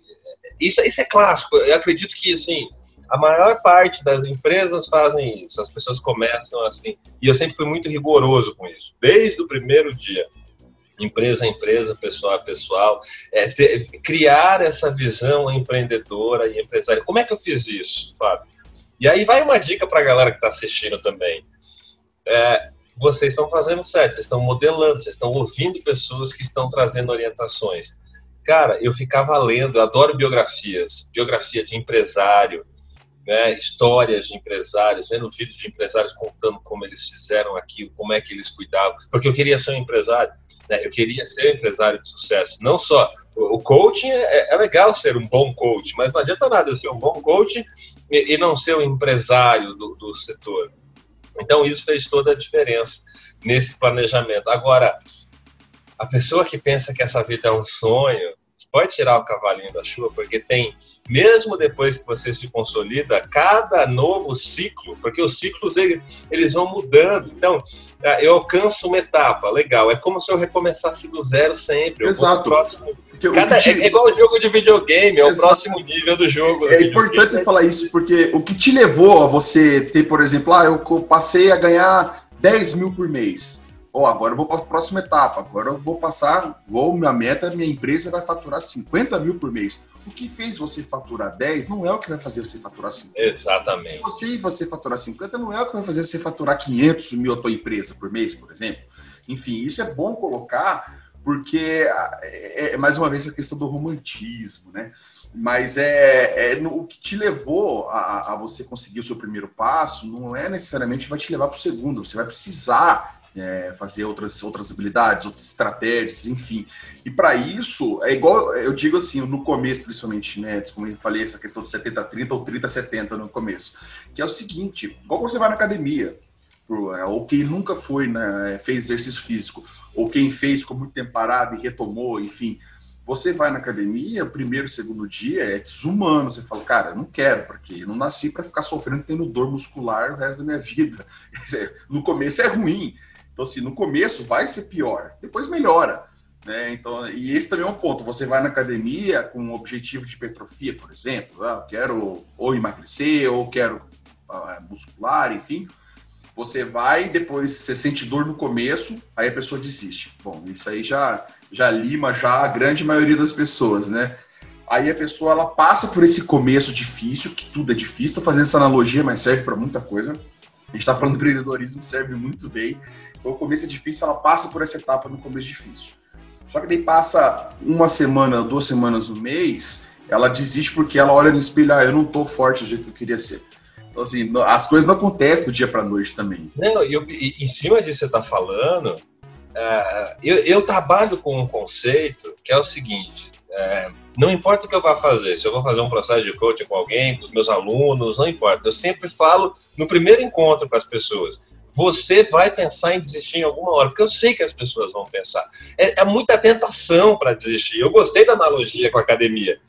Speaker 2: Isso, isso é clássico. Eu acredito que, assim, a maior parte das empresas fazem isso. As pessoas começam assim. E eu sempre fui muito rigoroso com isso, desde o primeiro dia. Empresa a empresa, pessoal a pessoal. É, ter, criar essa visão empreendedora e empresária. Como é que eu fiz isso, Fábio? E aí vai uma dica para a galera que está assistindo também. É, vocês estão fazendo certo, vocês estão modelando, vocês estão ouvindo pessoas que estão trazendo orientações. Cara, eu ficava lendo, eu adoro biografias, biografia de empresário, né, histórias de empresários, vendo vídeos de empresários contando como eles fizeram aquilo, como é que eles cuidavam, porque eu queria ser um empresário, né, eu queria ser um empresário de sucesso. Não só o coaching é, é, legal ser um bom coach, mas não adianta nada eu ser um bom coach e, e não ser um empresário do, do setor. Então isso fez toda a diferença nesse planejamento. Agora, a pessoa que pensa que essa vida é um sonho, pode tirar o cavalinho da chuva, porque tem, mesmo depois que você se consolida, cada novo ciclo, porque os ciclos eles vão mudando. Então, ah, eu alcanço uma etapa, legal, é como se eu recomeçasse do zero sempre.
Speaker 1: Exato.
Speaker 2: Próximo, cada, te... É igual o jogo de videogame, é Exato. o próximo nível do jogo.
Speaker 1: É importante você falar isso, porque o que te levou a você ter, por exemplo, ah, eu passei a ganhar 10 mil por mês ó, oh, agora eu vou para a próxima etapa, agora eu vou passar, vou, minha meta, minha empresa vai faturar 50 mil por mês. O que fez você faturar 10 não é o que vai fazer você faturar 50.
Speaker 2: Exatamente.
Speaker 1: Você você faturar 50 não é o que vai fazer você faturar 500 mil a tua empresa por mês, por exemplo. Enfim, isso é bom colocar porque é, é mais uma vez a questão do romantismo, né? Mas é, é no, o que te levou a, a, você conseguir o seu primeiro passo não é necessariamente que vai te levar para o segundo. Você vai precisar é, fazer outras, outras habilidades, outras estratégias, enfim. E para isso, é igual eu digo assim, no começo, principalmente, né? Como eu falei, essa questão de 70-30 ou 30-70 no começo, que é o seguinte: igual você vai na academia, é, ou quem nunca foi, né, fez exercício físico, ou quem fez ficou muito tempo parado e retomou, enfim. Você vai na academia, primeiro, segundo dia é desumano. Você fala, cara, eu não quero, porque eu não nasci para ficar sofrendo tendo dor muscular o resto da minha vida. No começo é ruim, então, assim, no começo vai ser pior, depois melhora. Né? Então, e esse também é um ponto. Você vai na academia com um objetivo de hipertrofia, por exemplo, ah, quero ou emagrecer, ou quero ah, muscular, enfim. Você vai, depois você sente dor no começo, aí a pessoa desiste. Bom, isso aí já, já lima já a grande maioria das pessoas, né? Aí a pessoa ela passa por esse começo difícil, que tudo é difícil, estou fazendo essa analogia, mas serve para muita coisa. A gente está falando de empreendedorismo, serve muito bem. O começo é difícil, ela passa por essa etapa no começo difícil. Só que daí passa uma semana, duas semanas, um mês, ela desiste porque ela olha no espelho, ah, eu não tô forte do jeito que eu queria ser. Então, assim, as coisas não acontecem do dia para noite também.
Speaker 2: Não, eu, em cima disso que você está falando, é, eu, eu, trabalho com um conceito que é o seguinte: é, não importa o que eu vá fazer, se eu vou fazer um processo de coaching com alguém, com os meus alunos, não importa. Eu sempre falo no primeiro encontro com as pessoas: você vai pensar em desistir em alguma hora, porque eu sei que as pessoas vão pensar. É, é muita tentação para desistir. Eu gostei da analogia com a academia.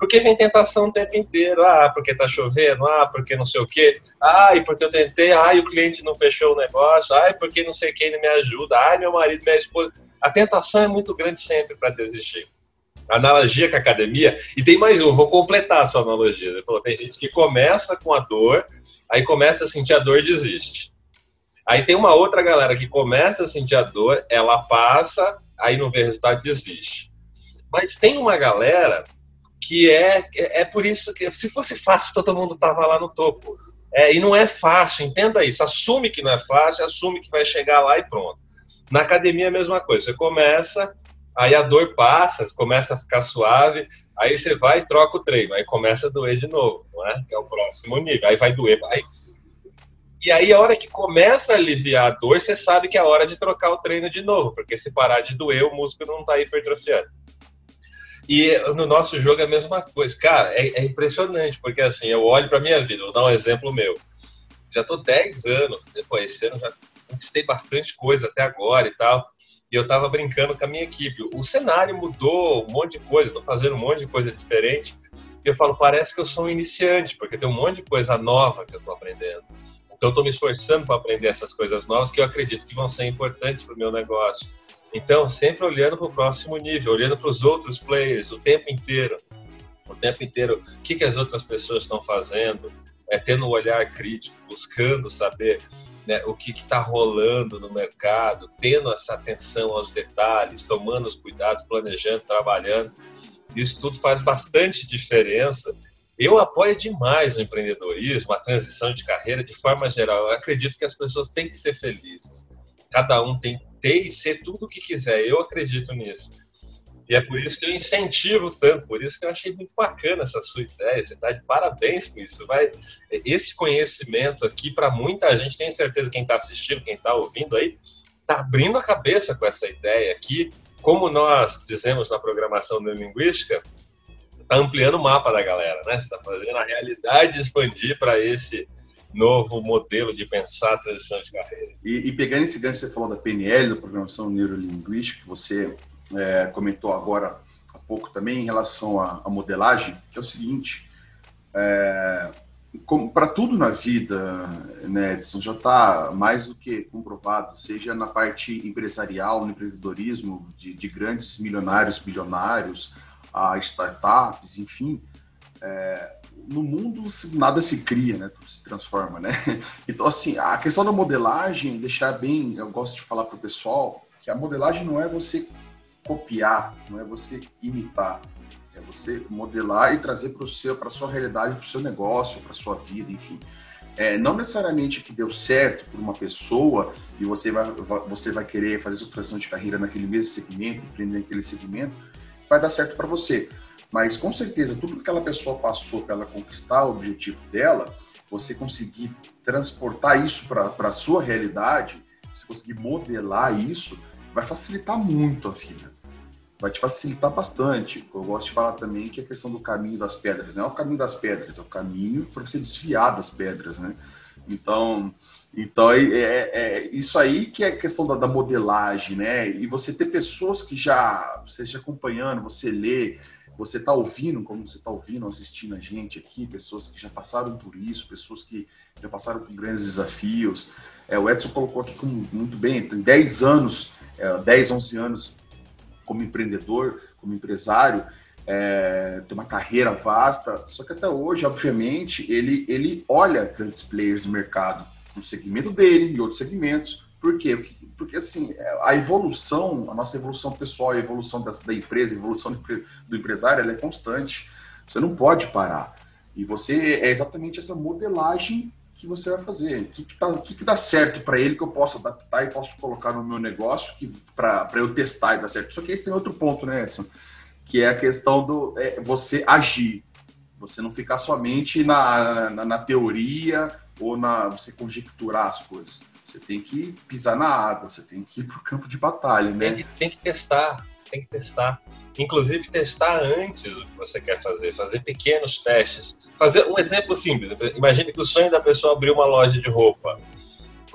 Speaker 2: Porque vem tentação o tempo inteiro. Ah, porque tá chovendo. Ah, porque não sei o quê. Ah, e porque eu tentei. Ah, e o cliente não fechou o negócio. Ah, e porque não sei quem não me ajuda. Ah, meu marido, minha esposa. A tentação é muito grande sempre para desistir. Analogia com a academia. E tem mais um, vou completar a sua analogia. Ele falou: tem gente que começa com a dor, aí começa a sentir a dor e desiste. Aí tem uma outra galera que começa a sentir a dor, ela passa, aí não vê resultado desiste. Mas tem uma galera que é, é por isso que se fosse fácil todo mundo tava lá no topo. É, e não é fácil, entenda isso. Assume que não é fácil, assume que vai chegar lá e pronto. Na academia é a mesma coisa. Você começa, aí a dor passa, começa a ficar suave, aí você vai e troca o treino, aí começa a doer de novo, não é? Que é o próximo nível. Aí vai doer, vai. E aí a hora que começa a aliviar a dor, você sabe que é a hora de trocar o treino de novo, porque se parar de doer, o músculo não está hipertrofiando. E no nosso jogo é a mesma coisa. Cara, é, é impressionante, porque assim, eu olho para minha vida, vou dar um exemplo meu. Já tô 10 anos, pô, esse ano já conquistei bastante coisa até agora e tal. E eu tava brincando com a minha equipe. O cenário mudou, um monte de coisa, tô fazendo um monte de coisa diferente. E eu falo, parece que eu sou um iniciante, porque tem um monte de coisa nova que eu tô aprendendo. Então, estou me esforçando para aprender essas coisas novas que eu acredito que vão ser importantes para o meu negócio. Então, sempre olhando para o próximo nível, olhando para os outros players o tempo inteiro. O tempo inteiro, o que, que as outras pessoas estão fazendo, é, tendo um olhar crítico, buscando saber né, o que está rolando no mercado, tendo essa atenção aos detalhes, tomando os cuidados, planejando, trabalhando. Isso tudo faz bastante diferença. Eu apoio demais o empreendedorismo, a transição de carreira de forma geral. Eu acredito que as pessoas têm que ser felizes cada um tem que ter e ser tudo o que quiser. Eu acredito nisso. E é por isso que eu incentivo tanto, por isso que eu achei muito bacana essa sua ideia. Você está de parabéns com isso. Vai, esse conhecimento aqui, para muita gente, tenho certeza quem está assistindo, quem está ouvindo aí, está abrindo a cabeça com essa ideia aqui. Como nós dizemos na programação da está ampliando o mapa da galera, né? Você está fazendo a realidade expandir para esse novo modelo de pensar a transição de carreira.
Speaker 1: E, e pegando esse gancho que você falou da PNL, da Programação Neurolinguística, que você é, comentou agora há pouco também em relação à, à modelagem, que é o seguinte, é, para tudo na vida, né, Edson, já está mais do que comprovado, seja na parte empresarial, no empreendedorismo, de, de grandes milionários, bilionários, a startups, enfim, é, no mundo nada se cria, né? Tudo se transforma, né? Então, assim, a questão da modelagem, deixar bem, eu gosto de falar para o pessoal que a modelagem não é você copiar, não é você imitar, é você modelar e trazer para o seu, para sua realidade, para o seu negócio, para sua vida, enfim. É, não necessariamente que deu certo por uma pessoa e você vai, você vai querer fazer sua transição de carreira naquele mesmo segmento, empreender naquele segmento, vai dar certo para você mas com certeza, tudo que aquela pessoa passou para ela conquistar o objetivo dela, você conseguir transportar isso para a sua realidade, você conseguir modelar isso, vai facilitar muito a vida. Vai te facilitar bastante. Eu gosto de falar também que a questão do caminho das pedras. Não é o caminho das pedras, é o caminho para você desviar das pedras, né? Então, então é, é, é, isso aí que é a questão da, da, modelagem, né? E você ter pessoas que já, você já acompanhando, você lê, você está ouvindo, como você está ouvindo, assistindo a gente aqui, pessoas que já passaram por isso, pessoas que já passaram por grandes desafios. É, o Edson colocou aqui como, muito bem, tem 10 anos, é, 10, 11 anos como empreendedor, como empresário, é, tem uma carreira vasta, só que até hoje, obviamente, ele, ele olha grandes players do mercado, no segmento dele e outros segmentos, por quê? Porque, assim, a evolução, a nossa evolução pessoal, a evolução da, da empresa, a evolução do empresário, ela é constante. Você não pode parar. E você é exatamente essa modelagem que você vai fazer. O que, que, tá, que, que dá certo para ele que eu posso adaptar e posso colocar no meu negócio para eu testar e dar certo. Só que esse tem outro ponto, né, Edson? Que é a questão do é, você agir. Você não ficar somente na, na, na teoria ou na você conjecturar as coisas. Você tem que pisar na água, você tem que ir para o campo de batalha, né?
Speaker 2: Tem que, tem que testar, tem que testar. Inclusive testar antes o que você quer fazer, fazer pequenos testes. Fazer um exemplo simples. Imagine que o sonho da pessoa é abrir uma loja de roupa.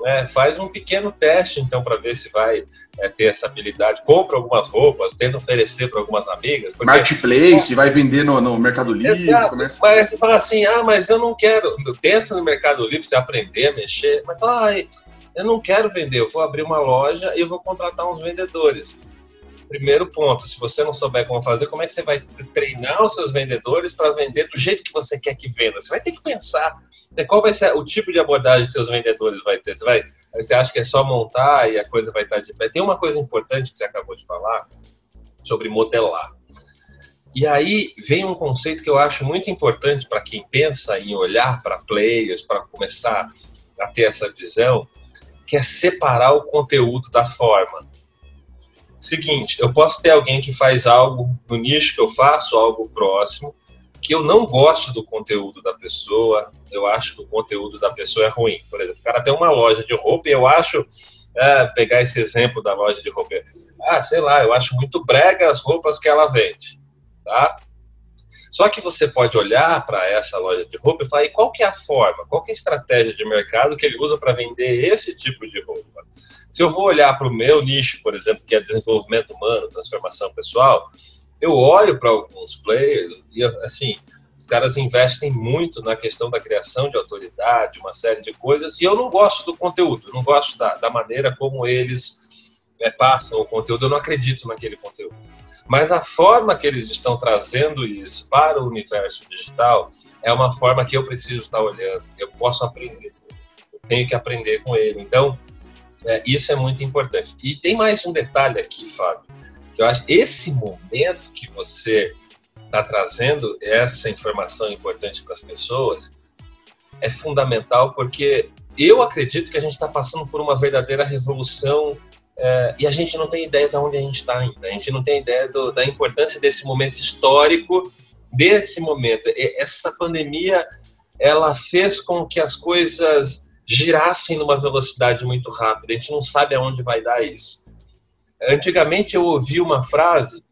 Speaker 2: É, faz um pequeno teste, então, para ver se vai é, ter essa habilidade. Compra algumas roupas, tenta oferecer para algumas amigas.
Speaker 1: Porque... Marketplace, vai vender no, no Mercado Livre.
Speaker 2: Exato, começa... mas você fala assim, ah, mas eu não quero. Pensa no Mercado Livre, você aprender a mexer, mas fala, ah, eu não quero vender, eu vou abrir uma loja e vou contratar uns vendedores. Primeiro ponto, se você não souber como fazer, como é que você vai treinar os seus vendedores para vender do jeito que você quer que venda? Você vai ter que pensar né, qual vai ser o tipo de abordagem que seus vendedores vai ter. Você, vai, você acha que é só montar e a coisa vai estar de pé? Tem uma coisa importante que você acabou de falar sobre modelar. E aí vem um conceito que eu acho muito importante para quem pensa em olhar para players, para começar a ter essa visão, que é separar o conteúdo da forma. Seguinte, eu posso ter alguém que faz algo no nicho que eu faço, algo próximo, que eu não gosto do conteúdo da pessoa, eu acho que o conteúdo da pessoa é ruim. Por exemplo, o cara tem uma loja de roupa e eu acho, é, pegar esse exemplo da loja de roupa, ah, sei lá, eu acho muito brega as roupas que ela vende, tá? Só que você pode olhar para essa loja de roupa e falar, e qual que é a forma, qual que é a estratégia de mercado que ele usa para vender esse tipo de roupa? Se eu vou olhar para o meu nicho, por exemplo, que é desenvolvimento humano, transformação pessoal, eu olho para alguns players e, assim, os caras investem muito na questão da criação de autoridade, uma série de coisas, e eu não gosto do conteúdo, não gosto da, da maneira como eles é, passam o conteúdo, eu não acredito naquele conteúdo. Mas a forma que eles estão trazendo isso para o universo digital é uma forma que eu preciso estar olhando, eu posso aprender, eu tenho que aprender com ele. Então, é, isso é muito importante. E tem mais um detalhe aqui, Fábio, que eu acho esse momento que você está trazendo essa informação importante para as pessoas é fundamental porque eu acredito que a gente está passando por uma verdadeira revolução é, e a gente não tem ideia de onde a gente está ainda. A gente não tem ideia do, da importância desse momento histórico, desse momento. Essa pandemia, ela fez com que as coisas girassem numa velocidade muito rápida. A gente não sabe aonde vai dar isso. Antigamente eu ouvi uma frase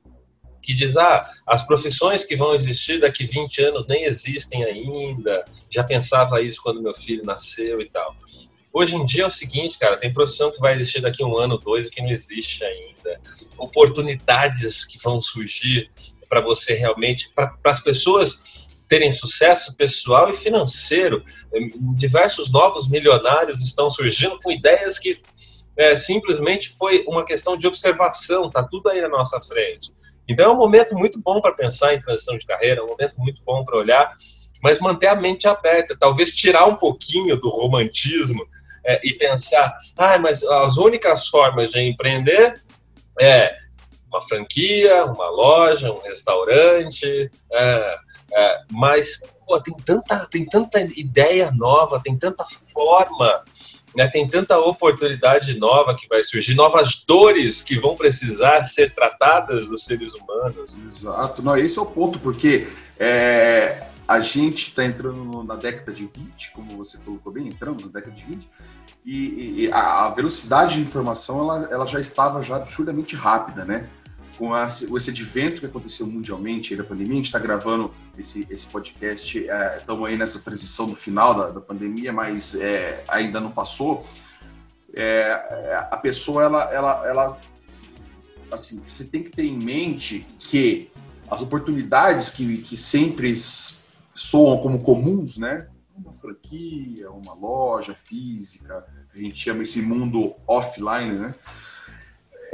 Speaker 2: que diz: ah, as profissões que vão existir daqui 20 anos nem existem ainda. Já pensava isso quando meu filho nasceu e tal. Hoje em dia é o seguinte, cara, tem profissão que vai existir daqui um ano, dois, que não existe ainda. Oportunidades que vão surgir para você realmente, para as pessoas terem sucesso pessoal e financeiro. Diversos novos milionários estão surgindo com ideias que é, simplesmente foi uma questão de observação, tá tudo aí na nossa frente. Então é um momento muito bom para pensar em transição de carreira, é um momento muito bom para olhar, mas manter a mente aberta, talvez tirar um pouquinho do romantismo é, e pensar, ah, mas as únicas formas de empreender é uma franquia, uma loja, um restaurante, é, é, mas pô, tem, tanta, tem tanta ideia nova, tem tanta forma, né, tem tanta oportunidade nova que vai surgir, novas dores que vão precisar ser tratadas dos seres humanos.
Speaker 1: Exato, não, esse é o ponto, porque é, a gente está entrando na década de 20, como você colocou bem, entramos na década de 20, e, e a, velocidade de informação ela, ela já estava já absurdamente rápida, né? com esse advento que aconteceu mundialmente da pandemia, a gente está gravando esse, esse podcast, estamos é, aí nessa transição do final da, da pandemia, mas é, ainda não passou. É, a pessoa, ela, ela, ela, assim, você tem que ter em mente que as oportunidades que, que sempre soam como comuns, né? Uma franquia, uma loja física, a gente chama esse mundo offline, né?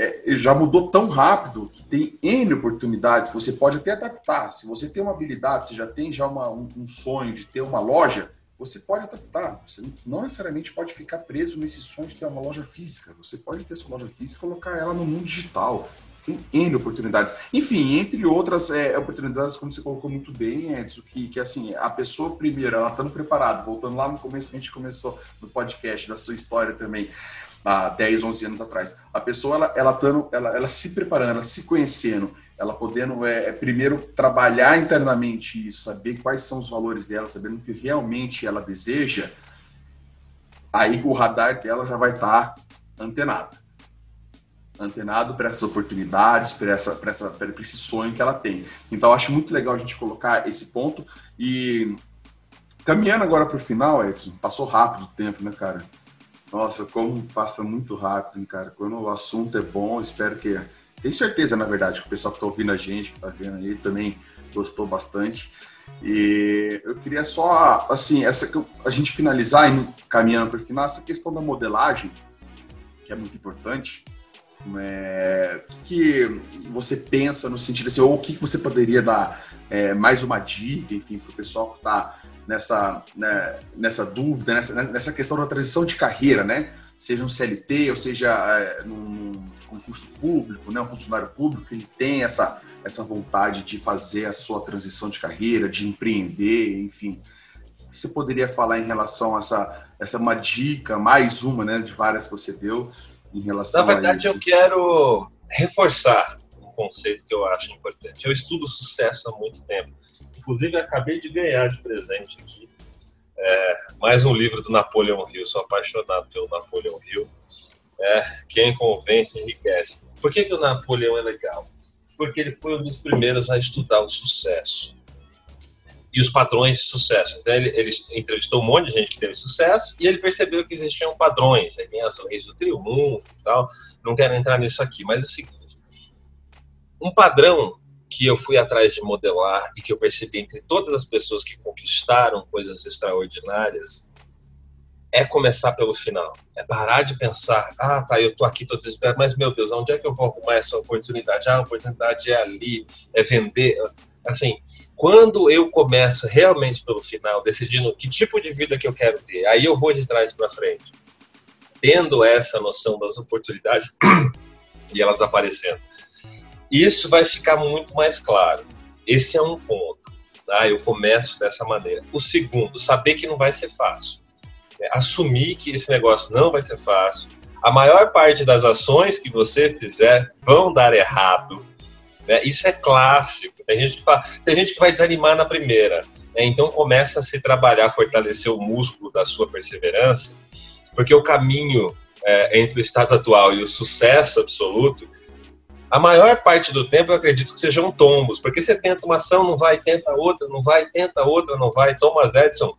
Speaker 1: é, já mudou tão rápido que tem N oportunidades você pode até adaptar. Se você tem uma habilidade, você já tem já uma, um, um, sonho de ter uma loja, você pode adaptar. Você não necessariamente pode ficar preso nesse sonho de ter uma loja física. Você pode ter sua loja física e colocar ela no mundo digital. Tem N oportunidades. Enfim, entre outras é, oportunidades, como você colocou muito bem, Edson, que, que assim, a pessoa primeiro, ela estando preparada, voltando lá no começo que a gente começou no podcast da sua história também, há 10, 11 anos atrás. A pessoa, ela, ela, tando, ela, ela se preparando, ela se conhecendo, ela podendo é, é, primeiro trabalhar internamente isso, saber quais são os valores dela, sabendo o que realmente ela deseja, aí o radar dela já vai estar tá antenado. Antenado para essas oportunidades, para essa, essa, esse sonho que ela tem. Então, acho muito legal a gente colocar esse ponto. E caminhando agora para o final, Edson, passou rápido o tempo, né, cara? Nossa, como passa muito rápido, hein, cara. Quando o assunto é bom, espero que tenho certeza, na verdade, que o pessoal que está ouvindo a gente, que está vendo aí, também gostou bastante. E eu queria só, assim, essa a gente finalizar, indo, caminhando para o final, essa questão da modelagem, que é muito importante. É, o que você pensa no sentido assim, ou o que você poderia dar é, mais uma dica, enfim, para o pessoal que está nessa, né, nessa dúvida, nessa, nessa questão da transição de carreira, né? Seja um CLT, ou seja é, num, concurso público, né, um funcionário público, ele tem essa, essa vontade de fazer a sua transição de carreira, de empreender, enfim. Você poderia falar em relação a essa, essa uma dica, mais uma, né, de várias que você deu, em relação
Speaker 2: Na verdade, eu quero reforçar um conceito que eu acho importante. Eu estudo sucesso há muito tempo. Inclusive, acabei de ganhar de presente aqui é, mais um livro do Napoleão Hill. Sou apaixonado pelo Napoleão Hill. É, quem convence enriquece. Por que, que o Napoleão é legal? Porque ele foi um dos primeiros a estudar o sucesso e os padrões de sucesso. Então, ele, ele, entrevistou um monte de gente que teve sucesso e ele percebeu que existiam padrões. Aí tem as leis do triunfo e tal. Não quero entrar nisso aqui, mas é o seguinte: um padrão que eu fui atrás de modelar e que eu percebi entre todas as pessoas que conquistaram coisas extraordinárias é começar pelo final. É parar de pensar, ah, tá, eu tô aqui, tô desesperado, mas meu Deus, onde é que eu vou arrumar essa oportunidade? Ah, a oportunidade é ali, é vender. Assim, quando eu começo realmente pelo final, decidindo que tipo de vida que eu quero ter, aí eu vou de trás para frente. Tendo essa noção das oportunidades e elas aparecendo. Isso vai ficar muito mais claro. Esse é um ponto. Tá? Eu começo dessa maneira. O segundo, saber que não vai ser fácil assumir que esse negócio não vai ser fácil. A maior parte das ações que você fizer vão dar errado. Né? Isso é clássico. Tem gente que, fala, tem gente que vai desanimar na primeira. Né? Então começa a se trabalhar, fortalecer o músculo da sua perseverança, porque o caminho é, entre o estado atual e o sucesso absoluto a maior parte do tempo eu acredito que sejam tombos, porque você tenta uma ação, não vai, tenta outra, não vai, tenta outra, não vai. Thomas Edison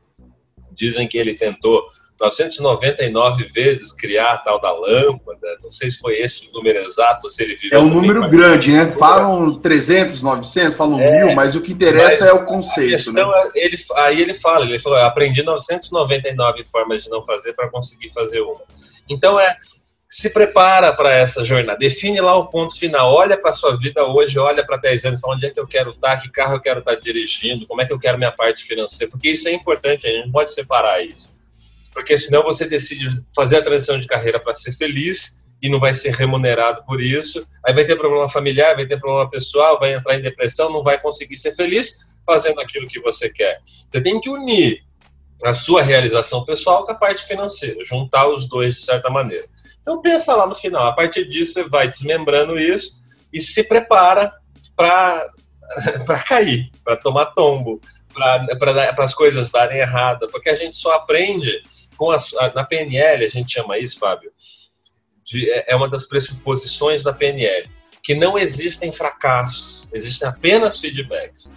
Speaker 2: Dizem que ele tentou 999 vezes criar a tal da lâmpada. Não sei se foi esse o número exato, se ele virou.
Speaker 1: É um número grande, né? Falam 300, 900, falam é, mil, mas o que interessa é o conceito. né?
Speaker 2: É, ele, aí ele fala, ele falou, aprendi 999 formas de não fazer para conseguir fazer uma. Então é se prepara para essa jornada, define lá o ponto final, olha para a sua vida hoje, olha para 10 anos, fala onde é que eu quero estar, tá, que carro eu quero estar tá dirigindo, como é que eu quero minha parte financeira, porque isso é importante, a gente não pode separar isso. Porque senão você decide fazer a transição de carreira para ser feliz e não vai ser remunerado por isso, aí vai ter problema familiar, vai ter problema pessoal, vai entrar em depressão, não vai conseguir ser feliz fazendo aquilo que você quer. Você tem que unir a sua realização pessoal com a parte financeira, juntar os dois de certa maneira. Então pensa lá no final. A partir disso você vai desmembrando isso e se prepara para para cair, para tomar tombo, para as coisas darem errada, porque a gente só aprende com as, na PNL, a gente chama isso, Fábio, de, é, é uma das pressuposições da PNL, que não existem fracassos, existem apenas feedbacks.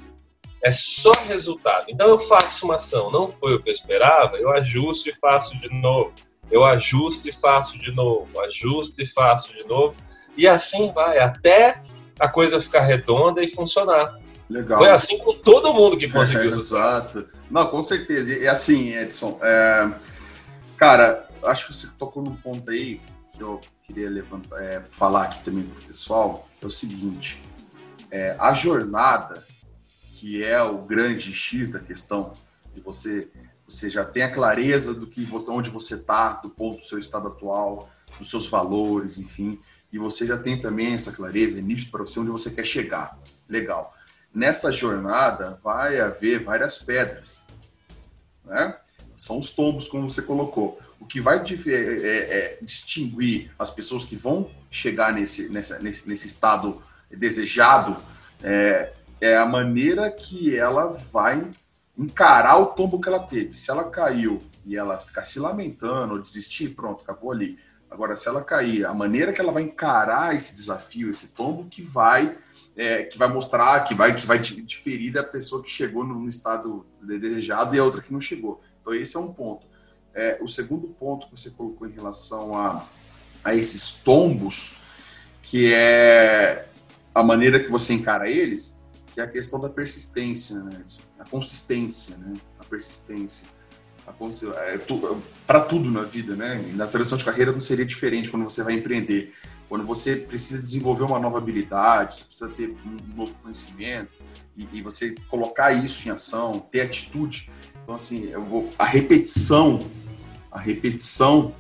Speaker 2: É só resultado. Então eu faço uma ação, não foi o que eu esperava, eu ajusto e faço de novo eu ajusto e faço de novo, ajusto e faço de novo, e assim vai, até a coisa ficar redonda e funcionar. Legal. Foi assim com todo mundo que conseguiu é, sucesso.
Speaker 1: Exato. Não, com certeza. E assim, Edson, é... cara, acho que você tocou num ponto aí que eu queria levantar, é, falar aqui também para o pessoal, é o seguinte, é, a jornada, que é o grande X da questão, de você você já tem a clareza do que você, onde você está, do ponto do seu estado atual, dos seus valores, enfim, e você já tem também essa clareza, é nítido para você onde você quer chegar. Legal. Nessa jornada vai haver várias pedras, né? São os tombos, como você colocou. O que vai é, é, é, distinguir as pessoas que vão chegar nesse, nessa, nesse, nesse estado desejado É, é a maneira que ela vai encarar o tombo que ela teve. Se ela caiu e ela ficar se lamentando ou desistir, pronto, acabou ali. Agora, se ela cair, a maneira que ela vai encarar esse desafio, esse tombo, que vai é, que vai mostrar, que vai que vai diferir da pessoa que chegou no, estado desejado e a outra que não chegou. Então, esse é um ponto. É, o segundo ponto que você colocou em relação a, a esses tombos, que é a maneira que você encara eles, que é a questão da persistência, né? A consistência, né? A persistência. É, para tudo na vida, né? Na transição de carreira não seria diferente quando você vai empreender. Quando você precisa desenvolver uma nova habilidade, você precisa ter um novo conhecimento e, e você colocar isso em ação, ter atitude. Então, assim, vou, a repetição, a repetição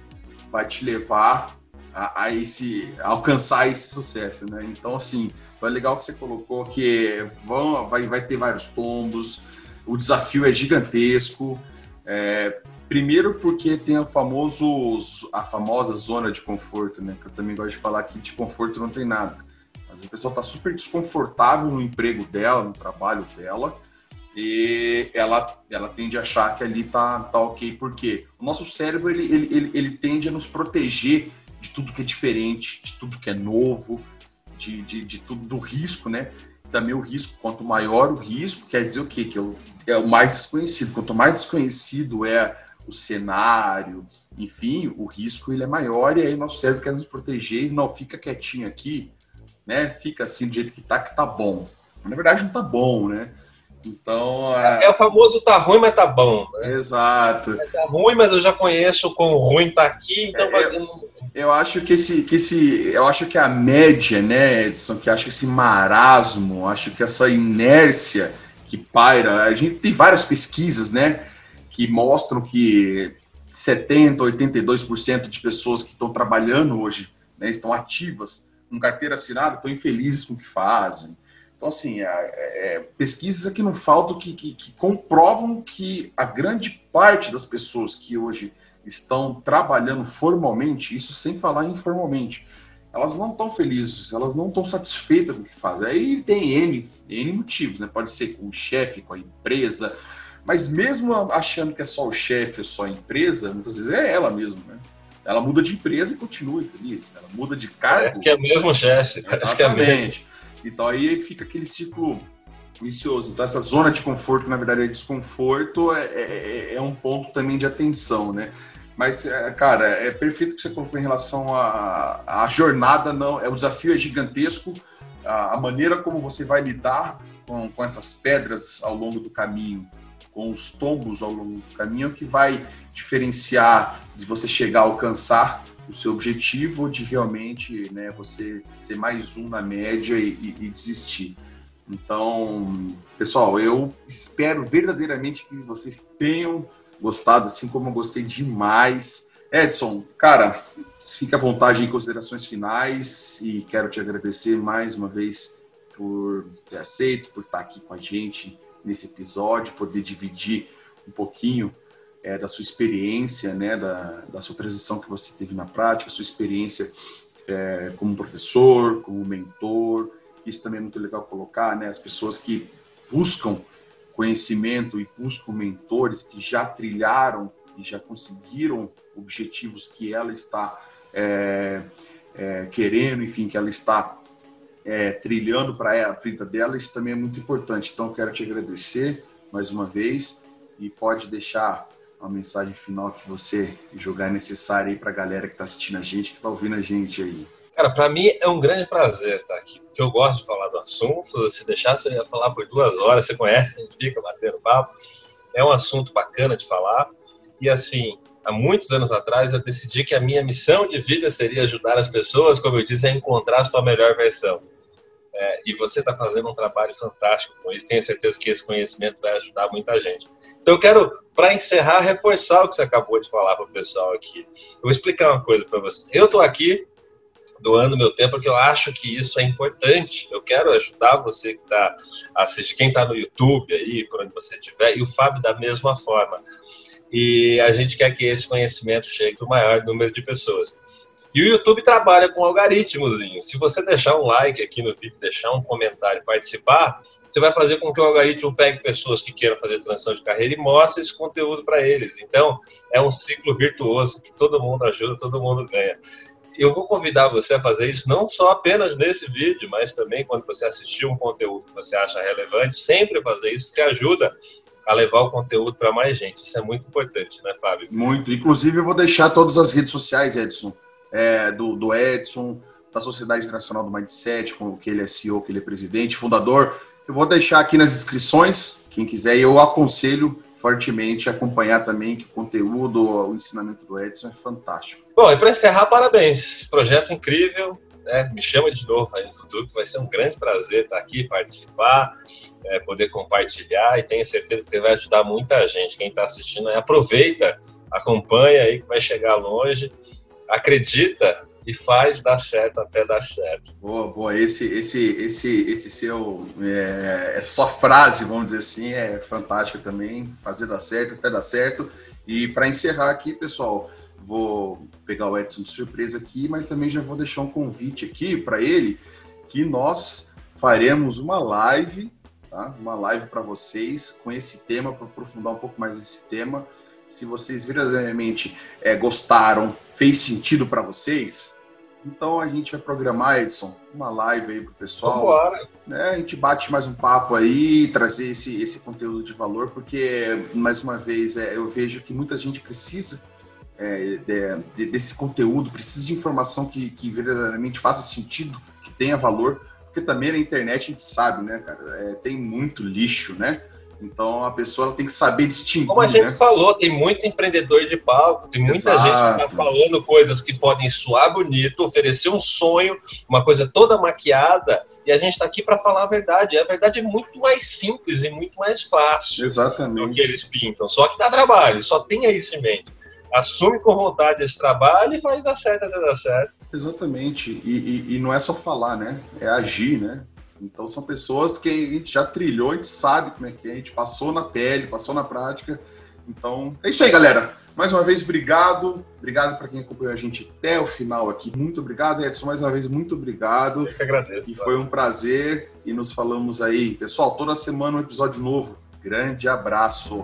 Speaker 1: vai te levar a, a esse, a alcançar esse sucesso, né? Então, assim, é legal que você colocou que vão, vai, vai ter vários tombos, o desafio é gigantesco. É, primeiro porque tem o famoso, a famosa zona de conforto, né? Que eu também gosto de falar que de conforto não tem nada. Mas a pessoa está super desconfortável no emprego dela, no trabalho dela, e ela, ela tende a achar que ali tá, tá ok. Por quê? O nosso cérebro ele, ele, ele, ele tende a nos proteger de tudo que é diferente, de tudo que é novo, de, de, de tudo do risco, né? Também o risco, quanto maior o risco, quer dizer o quê? Que é o, é o mais desconhecido. Quanto mais desconhecido é o cenário, enfim, o risco ele é maior e aí nosso cérebro quer nos proteger e não fica quietinho aqui, né? Fica assim do jeito que tá, que tá bom. Na verdade não tá bom, né?
Speaker 2: Então. É, é o famoso tá ruim, mas tá bom.
Speaker 1: Né? Exato.
Speaker 2: Tá ruim, mas eu já conheço o quão ruim tá aqui, então
Speaker 1: é, vai... eu, acho que esse, que esse. Eu acho que a média, né, Edson, que acho que esse marasmo, acho que essa inércia que paira, a gente tem várias pesquisas, né? Que mostram que 70, 82% de pessoas que estão trabalhando hoje, né, estão ativas, com carteira assinada, estão infelizes com o que fazem então, assim, é, é, pesquisas que não faltam que, que, que, comprovam que a grande parte das pessoas que hoje estão trabalhando formalmente, isso sem falar informalmente, elas não estão felizes, elas não estão satisfeitas com o que fazem. Aí tem N, N motivos, né? Pode ser com o chefe, com a empresa, mas mesmo achando que é só o chefe ou só a empresa, muitas vezes é ela mesma, né? Ela muda de empresa e continua infeliz. Ela muda de cargo.
Speaker 2: Parece que é o mesmo chefe. Parece que é mesmo.
Speaker 1: Então aí fica aquele ciclo vicioso. Então essa zona de conforto, na verdade, é desconforto, é, é, é um ponto também de atenção, né? Mas, é, cara, é perfeito o que você colocou em relação à, à jornada, não, é, o desafio é gigantesco, a, a maneira como você vai lidar com, com essas pedras ao longo do caminho, com os tombos ao longo do caminho, é que vai diferenciar de você chegar a alcançar o seu objetivo de realmente né, você ser mais um na média e, e, e desistir. Então, pessoal, eu espero verdadeiramente que vocês tenham gostado, assim como eu gostei demais. Edson, cara, fica à vontade em considerações finais e quero te agradecer mais uma vez por ter aceito, por estar aqui com a gente nesse episódio, poder dividir um pouquinho é, da sua experiência, né, da, da sua transição que você teve na prática, sua experiência é, como professor, como mentor. Isso também é muito legal colocar, né, as pessoas que buscam conhecimento e buscam mentores que já trilharam e já conseguiram objetivos que ela está é, é, querendo, enfim, que ela está é, trilhando para a vida dela, isso também é muito importante. Então, quero te agradecer mais uma vez e pode deixar uma mensagem final que você julgar necessária aí para a galera que está assistindo a gente, que está ouvindo a gente aí.
Speaker 2: Cara, para mim é um grande prazer estar aqui, porque eu gosto de falar do assunto. Se deixasse, eu ia falar por duas horas. Você conhece, a gente fica batendo papo. É um assunto bacana de falar. E assim, há muitos anos atrás, eu decidi que a minha missão de vida seria ajudar as pessoas, como eu disse, a encontrar a sua melhor versão. É, e você está fazendo um trabalho fantástico com isso. Tenho certeza que esse conhecimento vai ajudar muita gente. Então, eu quero, para encerrar, reforçar o que você acabou de falar para o pessoal aqui. Eu vou explicar uma coisa para você. Eu estou aqui doando meu tempo porque eu acho que isso é importante. Eu quero ajudar você que está assistindo, quem está no YouTube aí, por onde você estiver, e o Fábio da mesma forma. E a gente quer que esse conhecimento chegue ao maior número de pessoas. E o YouTube trabalha com algoritmozinho. Se você deixar um like aqui no vídeo, deixar um comentário participar, você vai fazer com que o algoritmo pegue pessoas que queiram fazer transição de carreira e mostre esse conteúdo para eles. Então, é um ciclo virtuoso que todo mundo ajuda, todo mundo ganha. Eu vou convidar você a fazer isso não só apenas nesse vídeo, mas também quando você assistir um conteúdo que você acha relevante, sempre fazer isso, se ajuda a levar o conteúdo para mais gente. Isso é muito importante, né, Fábio?
Speaker 1: Muito. Inclusive, eu vou deixar todas as redes sociais, Edson, é, do, do Edson, da Sociedade Internacional do Mindset, com que ele é CEO, que ele é presidente, fundador. Eu vou deixar aqui nas inscrições, quem quiser, eu aconselho fortemente acompanhar também que o conteúdo, o ensinamento do Edson é fantástico.
Speaker 2: Bom, e para encerrar, parabéns. Projeto incrível. Né? Me chama de novo aí no futuro, que vai ser um grande prazer estar aqui, participar, é, poder compartilhar e tenho certeza que você vai ajudar muita gente. Quem está assistindo aproveita, acompanha aí que vai chegar longe, acredita e faz dar certo até dar certo.
Speaker 1: Boa, boa. Esse, esse, esse, esse seu, é, essa sua frase, vamos dizer assim, é fantástica também. Fazer dar certo até dar certo. E para encerrar aqui, pessoal, vou pegar o Edson de surpresa aqui, mas também já vou deixar um convite aqui para ele que nós faremos uma live, tá? Uma live para vocês com esse tema, para aprofundar um pouco mais esse tema. Se vocês verdadeiramente é, gostaram, fez sentido para vocês, então a gente vai programar, Edson, uma live aí pro pessoal. Vambora. Né? A gente bate mais um papo aí, trazer esse, esse conteúdo de valor, porque, mais uma vez, é, eu vejo que muita gente precisa é, de, de, desse conteúdo, precisa de informação que, que verdadeiramente faça sentido, que tenha valor, porque também na internet a gente sabe, né, cara, é, tem muito lixo, né? Então a pessoa tem que saber distinguir.
Speaker 2: Como a gente né? falou, tem muito empreendedor de palco, tem muita Exato. gente que está falando coisas que podem soar bonito, oferecer um sonho, uma coisa toda maquiada, e a gente está aqui para falar a verdade. A verdade é muito mais simples e muito mais fácil
Speaker 1: Exatamente.
Speaker 2: do que eles pintam. Só que dá trabalho, só tenha isso em mente. Assume com vontade esse trabalho e faz dar certo até dar certo.
Speaker 1: Exatamente. E, e, e não é só falar, né? É agir, né? Então são pessoas que a gente já trilhou, a gente sabe como é que é, a gente passou na pele, passou na prática. Então é isso aí, galera. Mais uma vez, obrigado. Obrigado para quem acompanhou a gente até o final aqui. Muito obrigado, Edson. Mais uma vez, muito obrigado.
Speaker 2: Eu que agradeço.
Speaker 1: E foi um prazer. E nos falamos aí. Pessoal, toda semana um episódio novo. Grande abraço.